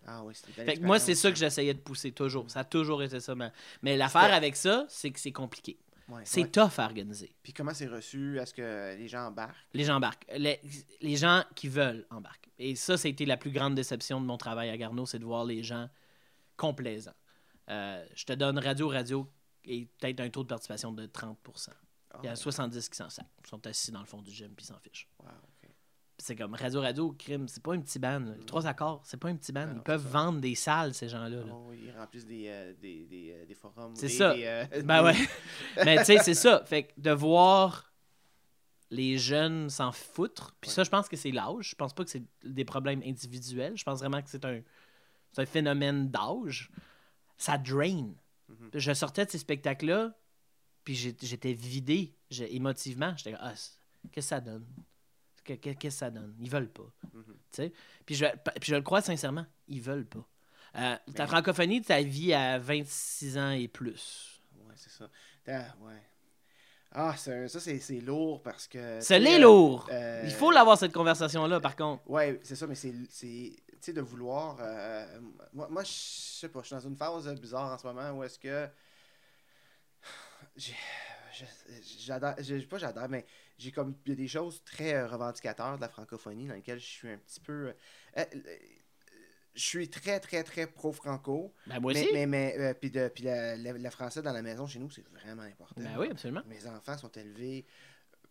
Ah oui, Fait que moi, c'est ça que j'essayais de pousser toujours. Ça a toujours été ça. Mais, mais l'affaire avec ça, c'est que c'est compliqué. Ouais, C'est ouais. tough à organiser. Puis comment c'est reçu? Est-ce que les gens embarquent? Les gens embarquent. Les, les gens qui veulent embarquent. Et ça, c'était la plus grande déception de mon travail à Garneau, c'est de voir les gens complaisants. Euh, je te donne Radio Radio et peut-être un taux de participation de 30 Ah, Il y a 70 qui s'en sacent. Ils sont assis dans le fond du gym puis ils s'en fichent. wow, C'est comme Radio Radio, crime, c'est pas un petit band. là. Les trois accords, c'est pas un petit band. Ils peuvent vendre des salles, ces gens-là. là. Oh, ils remplissent des, euh, des, des, euh, des forums. C'est ça. euh, Ben ouais. Mais tu sais, c'est ça. Fait que de voir les jeunes s'en foutre, puis Ouais. ça, je pense que c'est l'âge. Je pense pas que c'est des problèmes individuels. Je pense vraiment que c'est un, c'est un phénomène d'âge. Ça drain. Mhm. Je sortais de ces spectacles-là, puis j'étais vidé émotivement. J'étais ah, qu'est-ce que ça donne? Que- que- Qu'est-ce que ça donne? Ils veulent pas. Mhm. Sais? Puis je, puis je le crois sincèrement, ils veulent pas. Euh, ta Mais- francophonie, ta vie à 26 ans et plus. Ouais, c'est ça. Ah, ouais. Ah, ça, c'est lourd parce que. C'est tu sais, les euh, lourd. euh, Il faut l'avoir cette conversation-là, par contre. Ouais, c'est ça, mais c'est. Tu sais, de vouloir. euh, moi, moi je sais pas, je suis dans une phase bizarre en ce moment où est-ce que. j'ai- je- J'adore. j'ai- Pas j'adore, mais j'ai comme. Il y a des choses très euh, revendicateurs de la francophonie dans lesquelles je suis un petit peu. euh, euh, je suis très, très, très pro-franco. Ben, moi aussi. mais, mais euh, puis de- puis la- la- le français dans la maison chez nous, c'est vraiment important. Ben oui, absolument. Mes enfants sont élevés.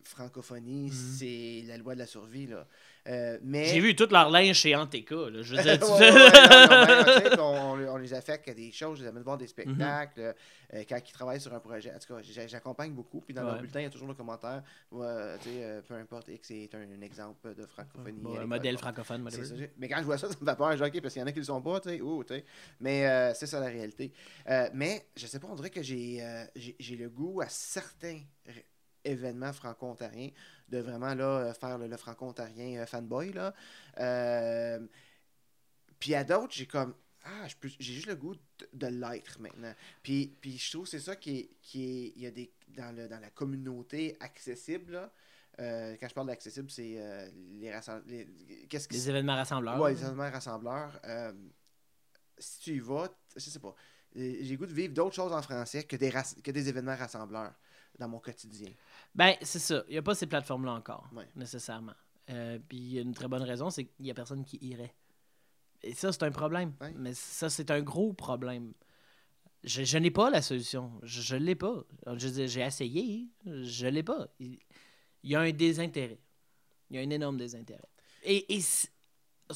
Francophonie, Mhm. c'est la loi de la survie. Là. Euh, mais... J'ai vu tout leur linge chez Anteca. Là. Je veux dire, tu- Ouais, ouais, ouais, on, on- on les affecte à des choses, je les amène voir des spectacles, euh, quand ils travaillent sur un projet. En tout cas, j'a- j'accompagne beaucoup. Puis dans leur bulletin, il y a toujours le commentaire. euh, peu importe, X est un, un exemple de francophonie. Bon, un modèle francophone, ça, j'ai- mais quand je vois ça, ça me fait peur. Je dis, OK, parce qu'il y en a qui le sont pas, tu sais. ouh, tu sais. Mais c'est ça la réalité. Mais je sais pas, on dirait que j'ai le goût à certains événements franco-ontariens de vraiment là, euh, faire le, le franco-ontarien euh, fanboy. Là. Euh, puis à d'autres, j'ai comme. Ah, j'ai juste le goût de, de l'être maintenant. Puis, puis je trouve que c'est ça qui est. Qui est il y a des. Dans, le, dans la communauté accessible, là, euh, quand je parle d'accessible, c'est euh, les rassemblements. Qu'est-ce que Les événements rassembleurs. Ouais, les événements rassembleurs. euh, si tu y vas, je sais pas. J'ai le goût de vivre d'autres choses en français que des, que des événements rassembleurs dans mon quotidien. Ben, c'est ça. Il n'y a pas ces plateformes-là encore, Ouais. nécessairement. Euh, Puis il y a une très bonne raison, c'est qu'il n'y a personne qui irait. Et ça, c'est un problème. Ouais. Mais ça, c'est un gros problème. Je, je n'ai pas la solution. Je ne l'ai pas. J'ai essayé. Je l'ai pas. Il, il y a un désintérêt. Il y a un énorme désintérêt. Et, et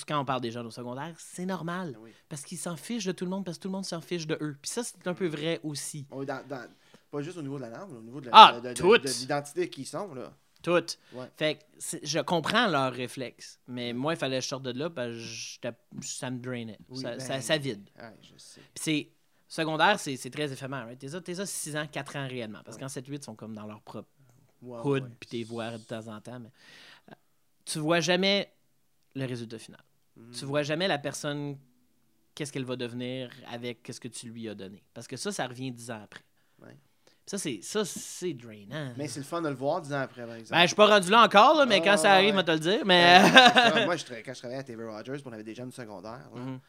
quand on parle des jeunes au secondaire, c'est normal. Oui. Parce qu'ils s'en fichent de tout le monde, parce que tout le monde s'en fiche de eux. Puis ça, c'est un peu vrai aussi. Dans- dans- pas juste au niveau de la langue, au niveau de la- Ah, de, l'identité qu'ils sont. Là. Toutes. Ouais. Fait que je comprends leur réflexe. Mais moi, il fallait que je sorte de là parce que ça me drainait. Oui, ça, ben- ça, ça vide. Ouais, je sais. Puis c'est. Secondaire, c'est c'est très éphémère. Right? T'es ça, t'es ça 6 ans, 4 ans réellement. Parce Ouais. qu'en 7-8, ils sont comme dans leur propre hood, puis t'es voir de temps en temps. Mais, euh, tu vois jamais le résultat final. Mhm. Tu vois jamais la personne, qu'est-ce qu'elle va devenir avec ce que tu lui as donné. Parce que ça, ça revient 10 ans après. Ça, c'est ça, c'est drainant. Mais c'est le fun de le voir dix ans après, par exemple. Ben, je suis pas rendu là encore, là, mais Ah, quand ça arrive, ouais. on va te le dire. Mais. Moi, je quand je travaillais à TV Rogers, on avait des jeunes du secondaire. là, Mhm.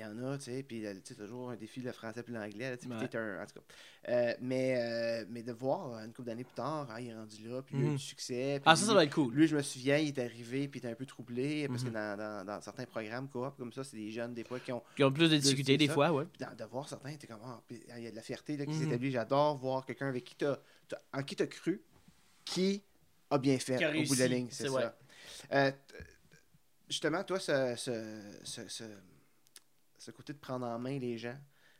Il y en a, tu sais, puis euh, tu sais, toujours un défi, le français puis l'anglais, tu sais, un. En tout cas. Euh, mais, euh, mais de voir une couple d'années plus tard, ah, il est rendu là, puis il a eu Mhm. du succès. Ah, ça, ça doit être cool. Lui, je me souviens, il est arrivé, puis il était un peu troublé, parce que Mhm. dans, dans, dans certains programmes coop comme ça, c'est des jeunes, des fois, qui ont. Qui ont plus de difficultés des ça. fois, ouais. Puis de voir certains, t'es comme, puis, ah, il y a de la fierté là, qui Mhm. s'établit. J'adore voir quelqu'un avec qui t'as, en qui t'as cru, qui a bien fait au bout de la ligne. C'est ça. Euh, justement, toi, ce, ce, ce, ce- côté de prendre en main les gens,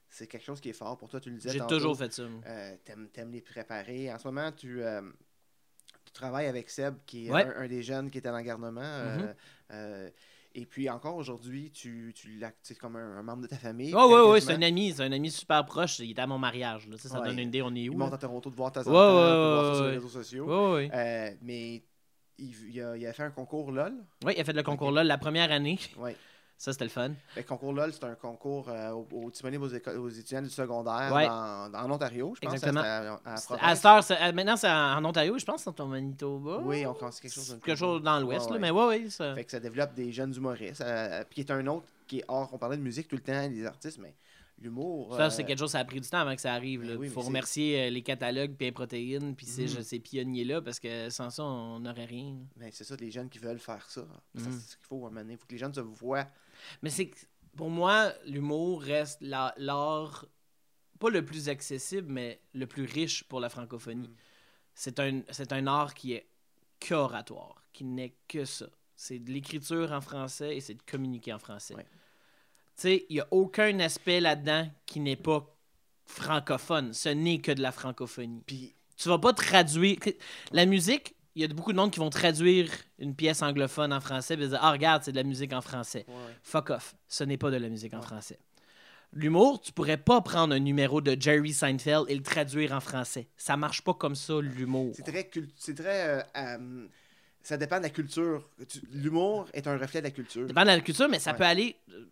c'est quelque chose qui est fort pour toi. Tu le disais J'ai toujours fait ça. Euh, t'aimes, t'aimes les préparer. En ce moment, tu, euh, tu travailles avec Seb, qui est Ouais. un, un des jeunes qui était en garnement. euh, Mhm. euh, et puis encore aujourd'hui, tu, tu l'as c'est comme un, un membre de ta famille. Oh, ouais, quasiment. c'est un ami, c'est un ami super proche. Il était à mon mariage. Là. Ça Ouais. donne une idée, on est Il où. monte là. à Toronto de voir ça ouais, sur les réseaux sociaux. Ouais, ouais. Mais il, il a, il a fait un concours LOL. Oui, il a fait le concours là la première année. Ouais. Ça, c'était le fun. Le concours LOL, c'est un concours euh, au, au- disponible aux, étudiants du secondaire Ouais. en Ontario, je pense. Exactement. c'était À, à. À à- maintenant, c'est en Ontario, je pense, c'est en Manitoba. Oui, on pense quelque chose Quelque chose dans l'ouest, ouais. mais ouais, oui. Ça... Fait que ça développe des jeunes humoristes. euh, puis qui est un autre qui est hors. On parlait de musique tout le temps, des artistes, mais l'humour. Ça, euh, c'est quelque chose, ça a pris du temps avant que ça arrive. ben Il oui, faut remercier euh, les catalogues, puis les protéines, puis ces, ces pionniers-là, parce que sans ça, on n'aurait rien. mais c'est ça, les jeunes qui veulent faire ça. Ça, Mhm. C'est ce qu'il faut à un moment donné. Il faut que les jeunes se voient. Mais c'est que, pour moi, l'humour reste la- l'art, pas le plus accessible, mais le plus riche pour la francophonie. Mm. C'est un, un art qui est qu'oratoire, qui n'est que ça. C'est de l'écriture en français et c'est de communiquer en français. Ouais. Tu sais, il n'y a aucun aspect là-dedans qui n'est pas francophone. Ce n'est que de la francophonie. Puis, Tu vas pas traduire. La musique, il y a beaucoup de monde qui vont traduire une pièce anglophone en français et dire Ah, regarde, c'est de la musique en français. ouais. Fuck off. Ce n'est pas de la musique en français. L'humour, tu pourrais pas prendre un numéro de Jerry Seinfeld et le traduire en français. Ça marche pas comme ça, l'humour. C'est très. cul- C'est très euh, euh, ça dépend de la culture. Tu- L'humour est un reflet de la culture. Ça dépend de la culture, mais ça Ouais. peut aller. euh,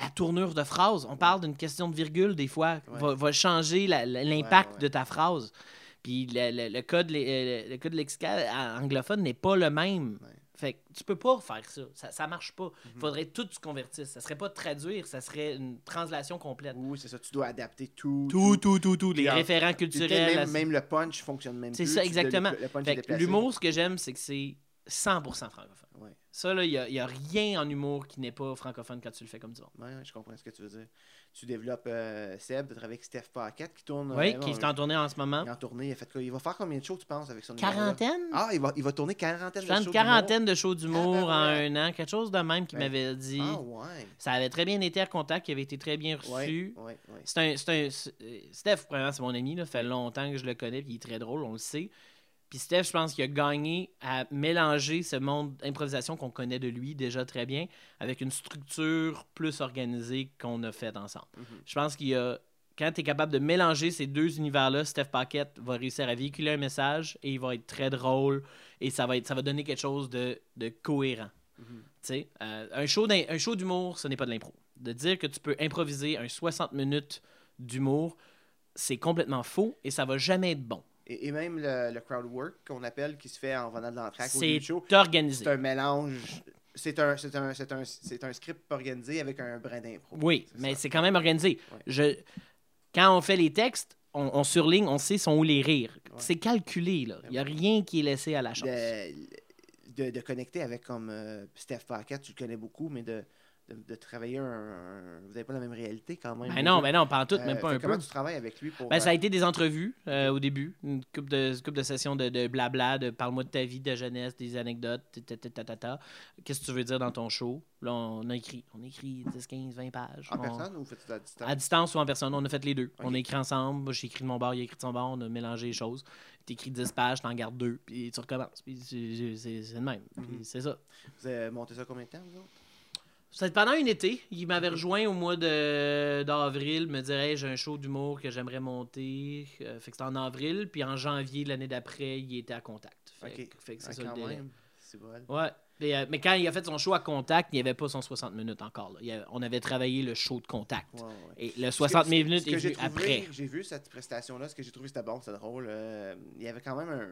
La tournure de phrase. On parle d'une question de virgule, des fois, va, va changer l'impact de ta phrase. Puis le, le- le code, le, le- le code lexical euh, anglophone n'est pas le même. Fait que tu peux pas faire ça. Ça, ça marche pas. Mhm. Il faudrait tout se convertisse. Ça serait pas traduire, ça serait une translation complète. Oui, c'est ça. Tu dois adapter tout. Tout, tout, tout, tout. Les référents culturels. Même, la- même le punch fonctionne même C'est ça, exactement. L'humour, ce que j'aime, c'est que c'est 100% francophone. Ouais. Ça, là, il n'y a, a rien en humour qui n'est pas francophone quand tu le fais comme du monde. Ouais, ouais, je comprends ce que tu veux dire. Tu développes euh, Seb, tu avec Steph Paquette qui tourne. Oui, euh, qui non, est en tournée en ce moment. il est en tournée. Il, a fait quoi? il va faire combien de shows, tu penses, avec son? Quarantaine? Ah, il va, il va tourner quarantaine de shows. une quarantaine de shows d'humour en Tabarouette. un an, quelque chose de même qui Ouais. m'avait dit. Ah, ouais. Ça avait très bien été à contact, qui avait été très bien Ouais, reçu. ouais, ouais. C'est un, c'est un- euh, Steph, premièrement, c'est mon ami, là, fait longtemps que je le connais, puis il est très drôle, on le sait. Puis Steph, je pense qu'il a gagné à mélanger ce monde d'improvisation qu'on connaît de lui déjà très bien avec une structure plus organisée qu'on a faite ensemble. Mhm. Je pense qu'il y a. Quand tu es capable de mélanger ces deux univers-là, Steph Paquette va réussir à véhiculer un message et il va être très drôle et ça va, être, ça va donner quelque chose de, de cohérent. Tu sais, euh, un show d'im- un show d'humour, ce n'est pas de l'impro. De dire que tu peux improviser un 60 minutes d'humour, c'est complètement faux et ça va jamais être bon. Et, et même le, le crowd work qu'on appelle, qui se fait en venant de l'entraque au début C'est du show, organisé. c'est un mélange. C'est un, c'est un, c'est un, c'est un script organisé avec un brin d'impro. Oui, mais ça. c'est quand même organisé. Ouais. Je... Quand on fait les textes, on, on surligne, on sait sont où les rires. Ouais. C'est calculé, là. Il n'y a rien qui est laissé à la chance. de, de, de connecter avec comme euh, Steph Paquette, tu le connais beaucoup, mais de, de, de travailler un, un- Vous n'avez pas la même réalité quand même. Ben non, ben non, pas en tout, Euh, même pas fait un Comment peu. tu travailles avec lui pour. Ben, ça a euh, été des entrevues euh, au début, une couple de, une couple de sessions de, de blabla, de parle-moi de ta vie, de jeunesse, des anecdotes, ta. Qu'est-ce que tu veux dire dans ton show? Là, on a écrit. On a écrit 10, 15, 20 pages. En On- personne ou faites-tu à distance? À distance ou en personne, on a fait les deux. On a écrit ensemble. Moi, j'ai écrit de mon bord, il a écrit de son bord, on a mélangé les choses. T'écris 10 pages, t'en gardes deux, puis tu recommences. Puis c'est le même. Mhm. c'est ça. Vous avez monté ça combien de temps, vous autres? C'était pendant un été. Il m'avait rejoint au mois d'avril, me dirait Hey, j'ai un show d'humour que j'aimerais monter. Euh, fait que c'était en avril, puis en janvier l'année d'après, il était à contact. Fait, fait que c'est Ah, ça le délai. même. C'est bon. Ouais. Mais, euh, mais quand il a fait son show à contact, il n'y avait pas son 60 minutes encore. là. Il y avait- on avait travaillé le show de contact. Ouais. Et le Ce 60 que- minutes est venu trouvé- après. J'ai vu cette prestation-là, ce que j'ai trouvé c'était bon, c'était drôle. euh, il y avait quand même un.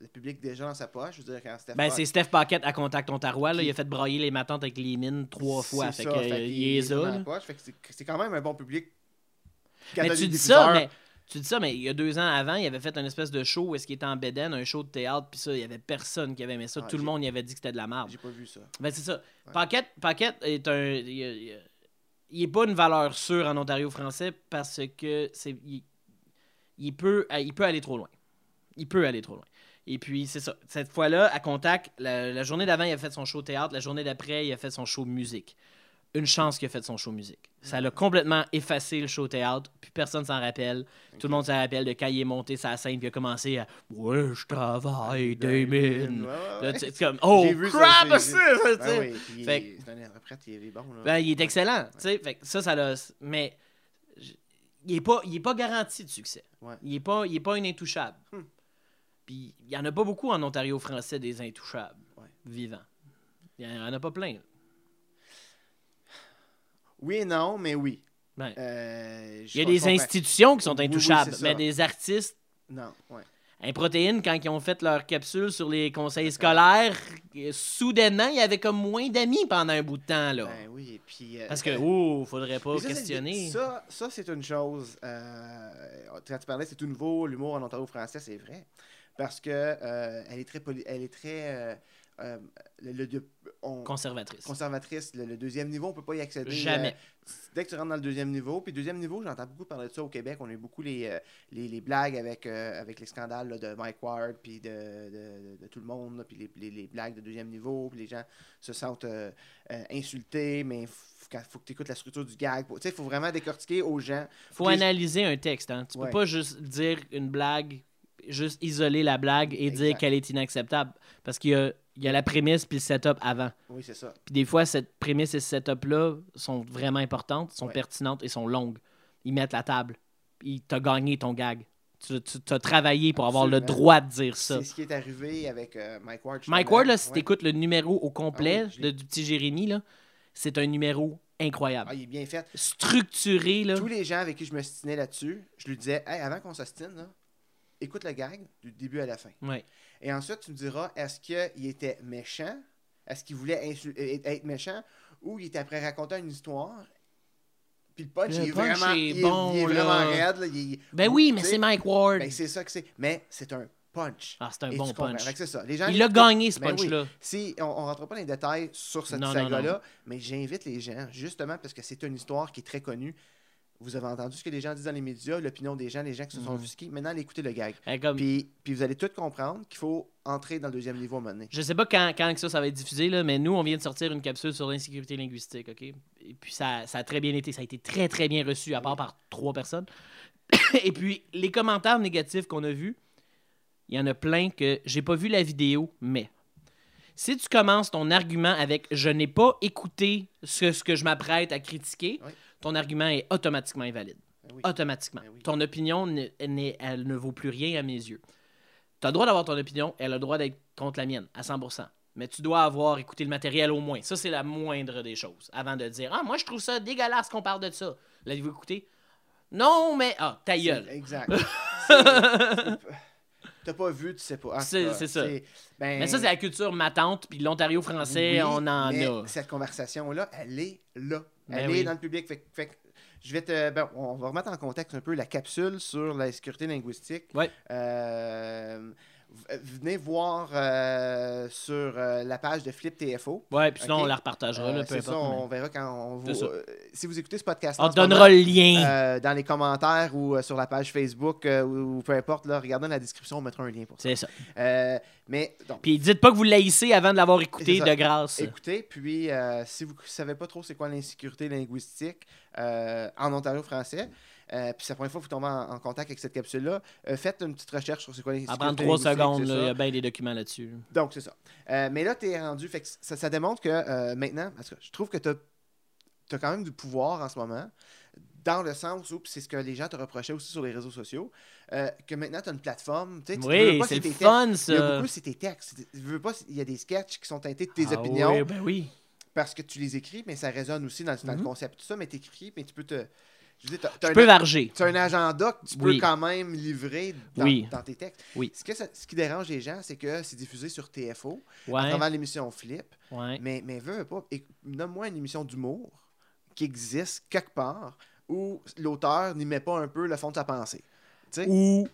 Le public déjà dans sa poche. Je veux dire, quand Steph Ben, c'est Steph Paquette à Contact Ontario. Là. Qui- Il a fait brailler les matantes avec les mines trois fois. C'est Fait ça, que, fait qu'il il est là. c'est- quand même un bon public. Mais tu dis ça, mais tu dis ça, mais il y a deux ans avant, il avait fait une espèce de show où est-ce qu'il était en Beden, un show de théâtre, puis ça, il y avait personne qui avait aimé ça. Ah, Tout le monde y avait dit que c'était de la merde. J'ai pas vu ça. Ben, c'est ça. Ouais. Paquette, Paquette est un. Il, il- il est pas une valeur sûre en Ontario français parce que c'est. Il, il peut, il peut aller trop loin. Il peut aller trop loin. Et puis, c'est ça. Cette fois-là, à Contact, la, la journée d'avant, il a fait son show théâtre. La journée d'après, il a fait son show musique. Une chance qu'il a fait son show musique. Ça l'a complètement effacé le show théâtre. Puis personne s'en rappelle. Tout le monde s'en rappelle de quand il est monté sa scène. Puis il a commencé à Ouais, je travaille. Ouais, ouais, ouais. tu- c'est comme Oh, crap! ça, Ben oui, Fait il est bon. Là. Ben, il est Ouais. excellent. tu sais. Fait ça, ça l'a. Mais il est pas, il est pas garanti de succès. Ouais. Il est pas, il est pas un intouchable. Hmm. Puis il y en a pas beaucoup en Ontario français des intouchables Ouais. vivants. Il y en a pas plein. là. Oui et non, mais oui. Euh, il y a des comprends. institutions qui sont Oui, oui, intouchables, mais des artistes. Non, ouais. Un protéine, quand ils ont fait leur capsule sur les conseils scolaires, soudainement, il y avait comme moins d'amis pendant un bout de temps. Là. Ben oui, et puis. euh, Parce que, oh, faudrait pas ça, questionner. Ça, ça c'est une chose. euh, quand tu parlais, c'est tout nouveau, l'humour en Ontario français, c'est vrai. Parce que euh, elle est très. Elle est très euh, euh, le- le- le- on- Conservatrice. conservatrice. Le, le deuxième niveau, on peut pas y accéder. Jamais. euh, dès que tu rentres dans le deuxième niveau, puis deuxième niveau, j'entends beaucoup parler de ça au Québec. On a eu beaucoup les, les, les blagues avec, euh, avec les scandales là, de Mike Ward, puis de, de, tout le monde, là, puis les, les, les blagues de deuxième niveau, puis les gens se sentent insultés, mais il faut que tu écoutes la structure du gag. Tu sais, il faut vraiment décortiquer aux gens. faut analyser un texte. Hein. Tu Ouais. peux pas juste dire une blague juste isoler la blague et dire qu'elle est inacceptable. Parce qu'il y a, il y a la prémisse puis le setup avant. Oui, c'est ça. Puis des fois, cette prémisse et ce setup-là sont vraiment importantes, sont Ouais. pertinentes et sont longues. Ils mettent la table. Puis t'as gagné ton gag. Tu, as travaillé pour avoir le droit de dire ça. C'est ce qui est arrivé avec euh, Mike Ward. Mike. Ward, là, si Ouais. t'écoutes le numéro au complet Ah oui, du petit Jérémy, là, c'est un numéro incroyable. Ah, il est bien fait. Structuré, là. Tous les gens avec qui je me stinais là-dessus, je lui disais, hey, avant qu'on s'ostine, là, écoute le gag du début à la fin. Ouais. Et ensuite, tu me diras, est-ce qu'il était méchant? Est-ce qu'il voulait euh, être méchant? Ou il était après raconter une histoire? Puis le punch, Le il est punch vraiment, est il bon, il est là. vraiment raide. Là, il Ben oui, mais c'est Mike Ward. ben, c'est ça que c'est. Mais c'est un punch. Ah, c'est un bon punch. C'est ça. Les gens, Il a gagné, ce Ben oui. punch-là. Si, on ne rentre pas dans les détails sur cette saga-là, mais j'invite les gens, justement parce que c'est une histoire qui est très connue. Vous avez entendu ce que les gens disent dans les médias, l'opinion des gens, les gens qui se sont Mhm. offusqués. Maintenant, allez écouter le gag. Eh, comme- Puis, puis vous allez tout comprendre qu'il faut entrer dans le deuxième niveau à un moment donné. Je sais pas quand, ça, ça va être diffusé, là, mais nous, on vient de sortir une capsule sur l'insécurité linguistique, OK? Et puis ça, ça a très bien été. Ça a été très, très bien reçu, à part par trois personnes. Et puis, les commentaires négatifs qu'on a vus, il y en a plein que j'ai pas vu la vidéo, mais si tu commences ton argument avec « je n'ai pas écouté ce, ce que je m'apprête à critiquer Oui. Ton argument est automatiquement invalide. Ben oui. Automatiquement. Ben oui. Ton opinion, ne- elle ne vaut plus rien à mes yeux. Tu as le droit d'avoir ton opinion, elle a le droit d'être contre la mienne, à 100%. Mais tu dois avoir écouté le matériel au moins. Ça, c'est la moindre des choses. Avant de dire Ah, moi, je trouve ça dégueulasse qu'on parle de ça. L'avez-vous écouté? Non, mais. Ah, ta gueule. Exact. T'as pas vu, tu sais pas. Ah, C'est- ça. ben, Mais ça, c'est la culture matante, puis l'Ontario français, oui, on en mais a. Cette conversation-là, elle est là. Ben Elle oui. est dans le public. Fait, fait je vais te. ben, on va remettre en contexte un peu la capsule sur la sécurité linguistique. Ouais. Euh, venez voir euh, sur euh, la page de Flip TFO. Ouais, puis sinon, on la repartagera, là, Euh, peu c'est ça, on verra quand on vous. si vous écoutez ce podcast, On donnera le lien. dans les commentaires ou sur la page Facebook ou, ou peu importe, là, regardez dans la description, on mettra un lien pour ça. c'est ça. Mais donc, Puis dites pas que vous l'haïssez avant de l'avoir écouté, de grâce. écoutez, puis si vous ne savez pas trop c'est quoi l'insécurité linguistique en Ontario français, euh, puis c'est la première fois que vous tombez en, en contact avec cette capsule-là, euh, faites une petite recherche sur c'est quoi À l'insécurité prendre trois secondes, il y ça. a bien des documents là-dessus. Donc, c'est ça. Euh, mais là, tu es rendu. Fait que ça, ça démontre que maintenant, parce que je trouve que tu as, quand même du pouvoir en ce moment, dans le sens où, c'est ce que les gens te reprochaient aussi sur les réseaux sociaux, que maintenant tu as une plateforme. tu tu Oui, c'est le fun, Il y a ça. beaucoup, c'est tes textes. Tu veux pas, il y a des sketchs qui sont teintés de tes Ah opinions oui, ben oui. parce que tu les écris, mais ça résonne aussi dans, dans le Mhm. concept. Tout ça, mais t'écris, mais tu peux te. Je veux dire, t'as- t'as Tu peux varger. t'as un agenda que tu peux Oui. quand même livrer dans, Oui. dans tes textes. Oui. Ce, que ça- ce qui dérange les gens, c'est que c'est diffusé sur TFO, à Ouais, travers l'émission Flip. ouais. Mais, mais veux, veux pas. Nomme-moi une émission d'humour qui existe quelque part où l'auteur n'y met pas un peu le fond de sa pensée. Tu? Ou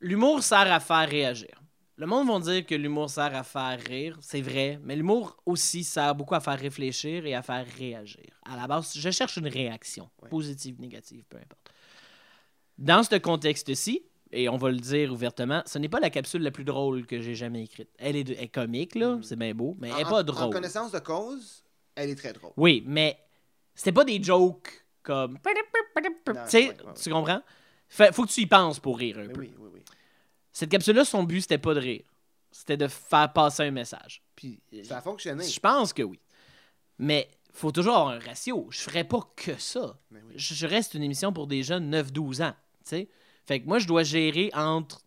l'humour sert à faire réagir. Le monde va dire que l'humour sert à faire rire, c'est vrai, mais l'humour aussi sert beaucoup à faire réfléchir et à faire réagir. À la base, je cherche une réaction, Ouais. positive, négative, peu importe. Dans ce contexte-ci, et on va le dire ouvertement, ce n'est pas la capsule la plus drôle que j'ai jamais écrite. Elle est, de- elle est comique, là, Mhm. c'est bien beau, mais elle n'est En- pas En drôle. connaissance de cause, elle est très drôle. Oui, mais c'était pas des jokes comme. Tu sais, ouais, ouais, ouais. tu comprends? Fait- faut que tu y penses pour rire un Mais peu. oui, oui, oui. Cette capsule-là, son but, c'était pas de rire. C'était de faire passer un message. Puis, Ça a fonctionné. je pense que oui. Mais faut toujours avoir un ratio. Je ferais pas que ça. Oui. Je reste une émission pour des jeunes 9-12 ans. Fait que moi, je dois gérer entre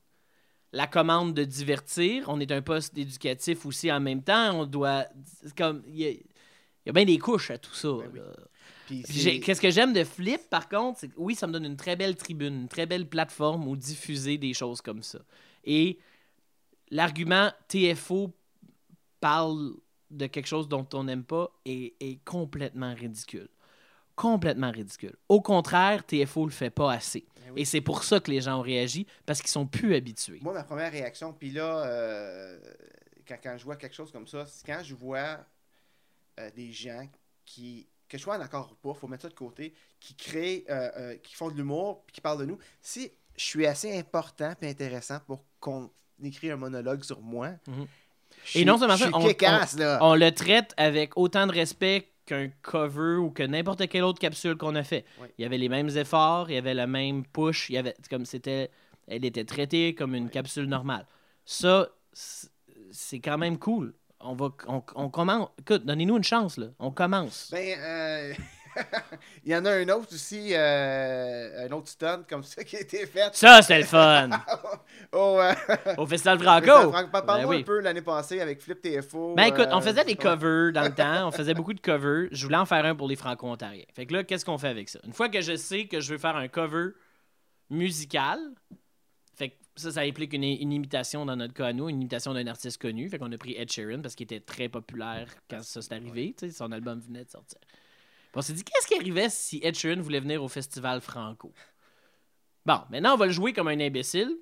la commande de divertir. On est un poste éducatif aussi en même temps. On doit. Comme. Il y a, il y a bien des couches à tout ça. Ben oui. Qu'est-ce que j'aime de Flip, par contre, c'est que oui, ça me donne une très belle tribune, une très belle plateforme où diffuser des choses comme ça. Et l'argument TFO parle de quelque chose dont on n'aime pas est, est complètement ridicule. Complètement ridicule. Au contraire, TFO le fait pas assez. Ben oui. Et c'est pour ça que les gens ont réagi, parce qu'ils sont plus habitués. Moi, ma première réaction, puis là, euh, quand, quand je vois quelque chose comme ça, c'est quand je vois euh, des gens qui, que je sois en accord ou pas, faut mettre ça de côté, qui créent, euh, euh, qui font de l'humour, puis qui parlent de nous. Si je suis assez important et intéressant pour qu'on écrit un monologue sur moi, Mhm. je Et non seulement ça, on- le traite avec autant de respect qu'un cover ou que n'importe quelle autre capsule qu'on a fait. Oui. Il y avait les mêmes efforts, il y avait le même push, il y avait comme c'était Elle était traitée comme une capsule normale. Ça, c'est quand même cool. On va, on, on commence. Écoute, donnez-nous une chance, là. On commence. Ben, euh, il y en a un autre aussi, euh, un autre stunt comme ça qui a été fait. Ça, c'était le fun. Oh, euh, Au Festival Franck, Franco. Parle-moi Ben oui. un peu l'année passée avec Flip TFO. Ben écoute, on euh, faisait des covers dans le temps, on faisait beaucoup de covers. Je voulais en faire un pour les Franco-Ontariens. Fait que là, qu'est-ce qu'on fait avec ça? Une fois que je sais que je veux faire un cover musical, ça, ça implique une, une imitation dans notre cas à nous, une imitation d'un artiste connu. Fait qu'on a pris Ed Sheeran parce qu'il était très populaire quand ça s'est arrivé. Son album venait de sortir. Puis on s'est dit, qu'est-ce qui arrivait si Ed Sheeran voulait venir au Festival Franco? Bon, maintenant, on va le jouer comme un imbécile.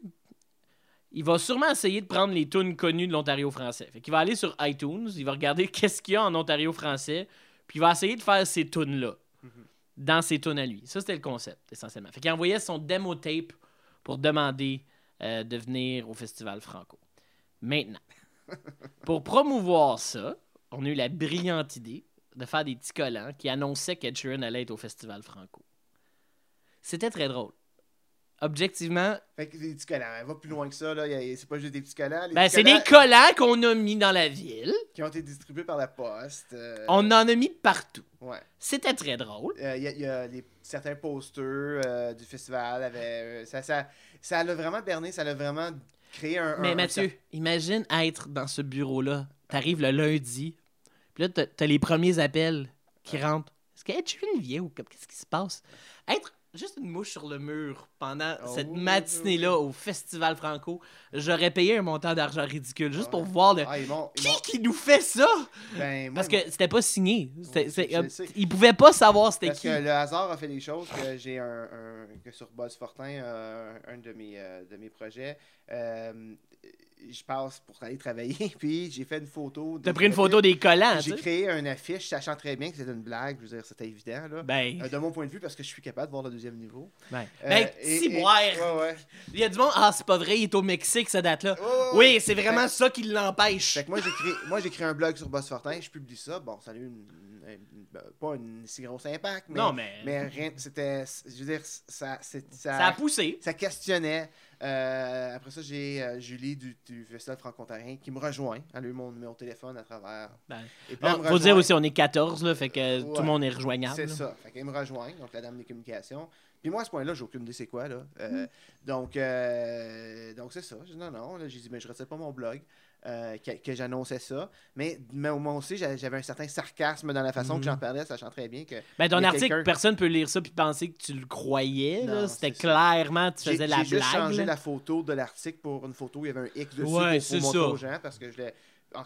Il va sûrement essayer de prendre les tunes connues de l'Ontario français. Fait qu'il va aller sur iTunes, il va regarder qu'est-ce qu'il y a en Ontario français, puis il va essayer de faire ces tunes-là dans ses tunes à lui. Ça, c'était le concept, essentiellement. Fait qu'il envoyait son demo tape pour demander euh, de venir au Festival Franco. Maintenant, pour promouvoir ça, on a eu la brillante idée de faire des petits collants qui annonçaient qu'Ed Sheeran allait être au Festival Franco. C'était très drôle. Objectivement, Fait que des petits collants. Va plus loin que ça, là. C'est pas juste des petits collants. Les ben, c'est collants des collants qu'on a mis dans la ville. qui ont été distribués par la poste. euh, On en a mis partout. Ouais. C'était très drôle. Euh, Il y, a- il y a les, certains posters euh, du festival. Avait, euh, ça, ça, ça l'a vraiment berné, ça l'a vraiment créé un. Mais un- Mathieu, imagine être dans ce bureau-là. T'arrives le lundi, puis là, t'as- les premiers appels qui rentrent. Est-ce qu'Ed Sheeran vient ou comme- qu'est-ce qui se passe? Être juste une mouche sur le mur pendant Oh, cette matinée-là au Festival Franco, j'aurais payé un montant d'argent ridicule juste pour Ouais. voir le... Ah, ils ils Qui qui nous fait ça? ben, moi, Parce que c'était pas signé. C'était- c'est- ils pouvaient pas savoir c'était Parce qui. que le hasard a fait les choses que j'ai un, un- que sur Buzz Fortin, euh, un de mes, euh, de mes projets, euh, je passe pour aller travailler, puis j'ai fait une photo. T'as pris une photo des collants, J'ai créé une affiche, sachant très bien que c'était une blague, je veux dire, c'était évident, là. Ben, Euh, de mon point de vue, parce que je suis capable de voir le deuxième niveau. ben, Euh, ben, et- si et- boire. Ouais, ouais. Il y a du monde, ah, c'est pas vrai, il est au Mexique, cette date-là. Ouais. Oui, c'est vraiment Fait- ça qui l'empêche. Fait que moi, j'ai créé, moi, j'ai créé un blog sur Boss Fortin, je publie ça. Bon, ça a eu une- pas un si gros impact, mais, non, mais, mais rien, c'était, je veux dire, ça, ça, ça a poussé. ça questionnait. Euh, après ça, j'ai euh, Julie du, du Festival franco-ontarien qui me rejoint. Elle a eu mon numéro de téléphone à travers. Ben, Et puis bon, elle me faut dire aussi, on est 14, là, fait que tout le monde est rejoignable. C'est ça. Fait qu'elle me rejoint, donc la dame des communications. Puis moi, à ce point-là, j'ai aucune idée c'est quoi, là. Mm. Euh, Donc, euh, donc c'est ça. J'ai dit non, non. J'ai dit, mais je retire pas mon blog, euh, que, que j'annonçais ça. Mais, mais moi aussi, j'a- j'avais un certain sarcasme dans la façon que j'en parlais, sachant très bien que. Ben, ton article, personne peut lire ça puis penser que tu le croyais. C'était clairement, tu faisais la j'ai juste blague. changé là. la photo de l'article pour une photo où il y avait un X dessus Ouais, pour, pour montrer aux gens parce que je voulais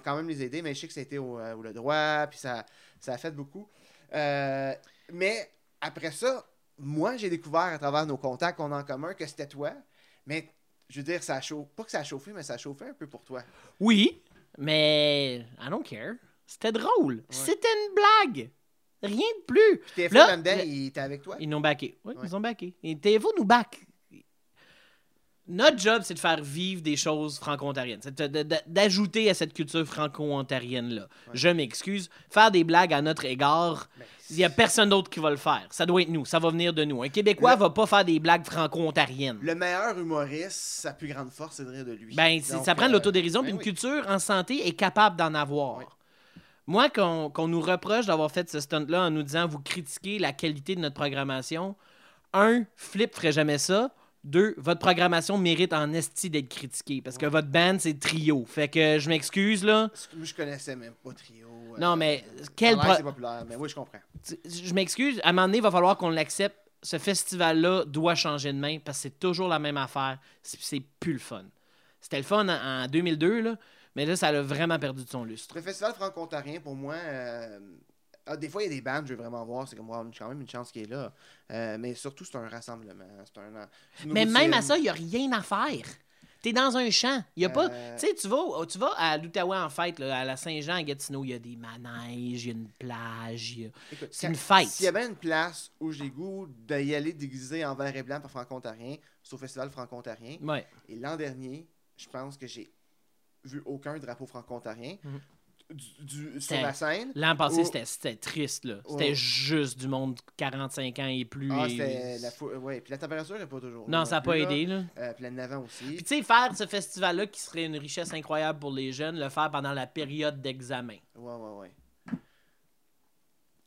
quand même les aider, mais je sais que c'était au, euh, au le droit, puis ça, ça a fait beaucoup. Euh, mais après ça, moi, j'ai découvert à travers nos contacts qu'on a en commun que c'était toi, mais je veux dire, ça a chauffé, pas que ça a chauffé, mais ça a chauffé un peu pour toi. Oui, mais I don't care. C'était drôle. C'était une blague. Rien de plus. Puis TF1 Là, là-dedans, il était avec toi. Ils nous ont backé. Oui, Ouais. ils nous ont backé. Et TFO nous back. Notre job, c'est de faire vivre des choses franco-ontariennes. C'est d'ajouter à cette culture franco-ontarienne-là. Je m'excuse. Faire des blagues à notre égard, il n'y a personne d'autre qui va le faire. Ça doit être nous. Ça va venir de nous. Un Québécois Le- va pas faire des blagues franco-ontariennes. Le meilleur humoriste, sa plus grande force, c'est de rire de lui. Ben, Donc, ça prend de euh, l'autodérision, ben puis une oui. culture en santé est capable d'en avoir. Oui. Moi, qu'on qu'on nous reproche d'avoir fait ce stunt-là en nous disant vous critiquez la qualité de notre programmation, un, Flip ferait jamais ça. Deux, votre programmation mérite en esti d'être critiquée parce que votre band, c'est trio. Fait que je m'excuse, là. Moi, je connaissais même pas Trio. euh, Non, mais quel pro- c'est populaire, mais oui, je comprends. Je m'excuse. À un moment donné, il va falloir qu'on l'accepte. Ce festival-là doit changer de main parce que c'est toujours la même affaire. C'est plus le fun. C'était le fun en, en 2002, là, mais là, ça a vraiment perdu de son lustre. Le festival franco-ontarien, pour moi, euh, ah, des fois, il y a des bandes que je veux vraiment voir. C'est comme, wow, quand même une chance qui est là. Euh, mais surtout, c'est un rassemblement. C'est un, Mais même à ça, il n'y a rien à faire. T'es dans un champ. Il y a pas. Euh, Tu sais, tu vas, tu vas à l'Outaouais en fête, là, à la Saint-Jean, à Gatineau, il y a des manèges, il y a une plage. il y a- c'est une fête. S'il y avait une place où j'ai goût d'y aller déguisé en vert et blanc pour franco-ontarien, c'est au festival franco-ontarien. Ouais. Et l'an dernier, je pense que j'ai vu aucun drapeau franco-ontarien. Du- du- sur la scène. L'an passé, c'était- triste. là. C'était Ouais. juste du monde 45 ans et plus. Ah, et- la fou- ouais, puis la température n'est pas toujours. Non, là ça n'a pas là. aidé. Là. Euh, puis l'année d'avant aussi. Puis, tu sais, faire ce festival-là qui serait une richesse incroyable pour les jeunes, le faire pendant la période d'examen. Ouais, ouais, ouais.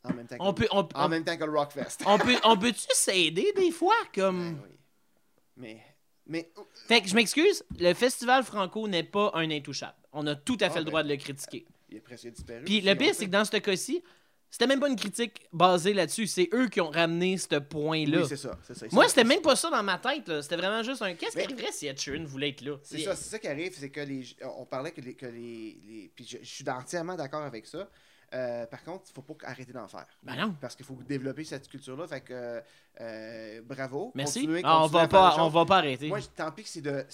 En même temps que, On peut, on, en on, même temps que le Rockfest. on peut, on peut-tu s'aider des fois? Comme... Ouais, oui. Mais, mais Fait que je m'excuse, le festival franco n'est pas un intouchable. On a tout à fait Ah, le ben. droit de le critiquer. Il est presque disparu. Puis le pire, c'est que dans ce cas-ci, c'était même pas une critique basée là-dessus. C'est eux qui ont ramené ce point-là. Oui, c'est ça. Moi, c'était même pas ça dans ma tête. C'était vraiment juste un. Qu'est-ce qui arriverait si Ed Sheeran voulait être là? C'est ça, c'est ça qui arrive, c'est que les, on parlait que les, que les, les- puis je, je suis entièrement d'accord avec ça. Euh, par contre, il faut pas arrêter d'en faire. Ben non. Parce qu'il faut développer cette culture-là. Fait que euh, bravo. Merci. Continuez, Ah, on, va pas, on va pas arrêter. Moi, tant pis que c'est de.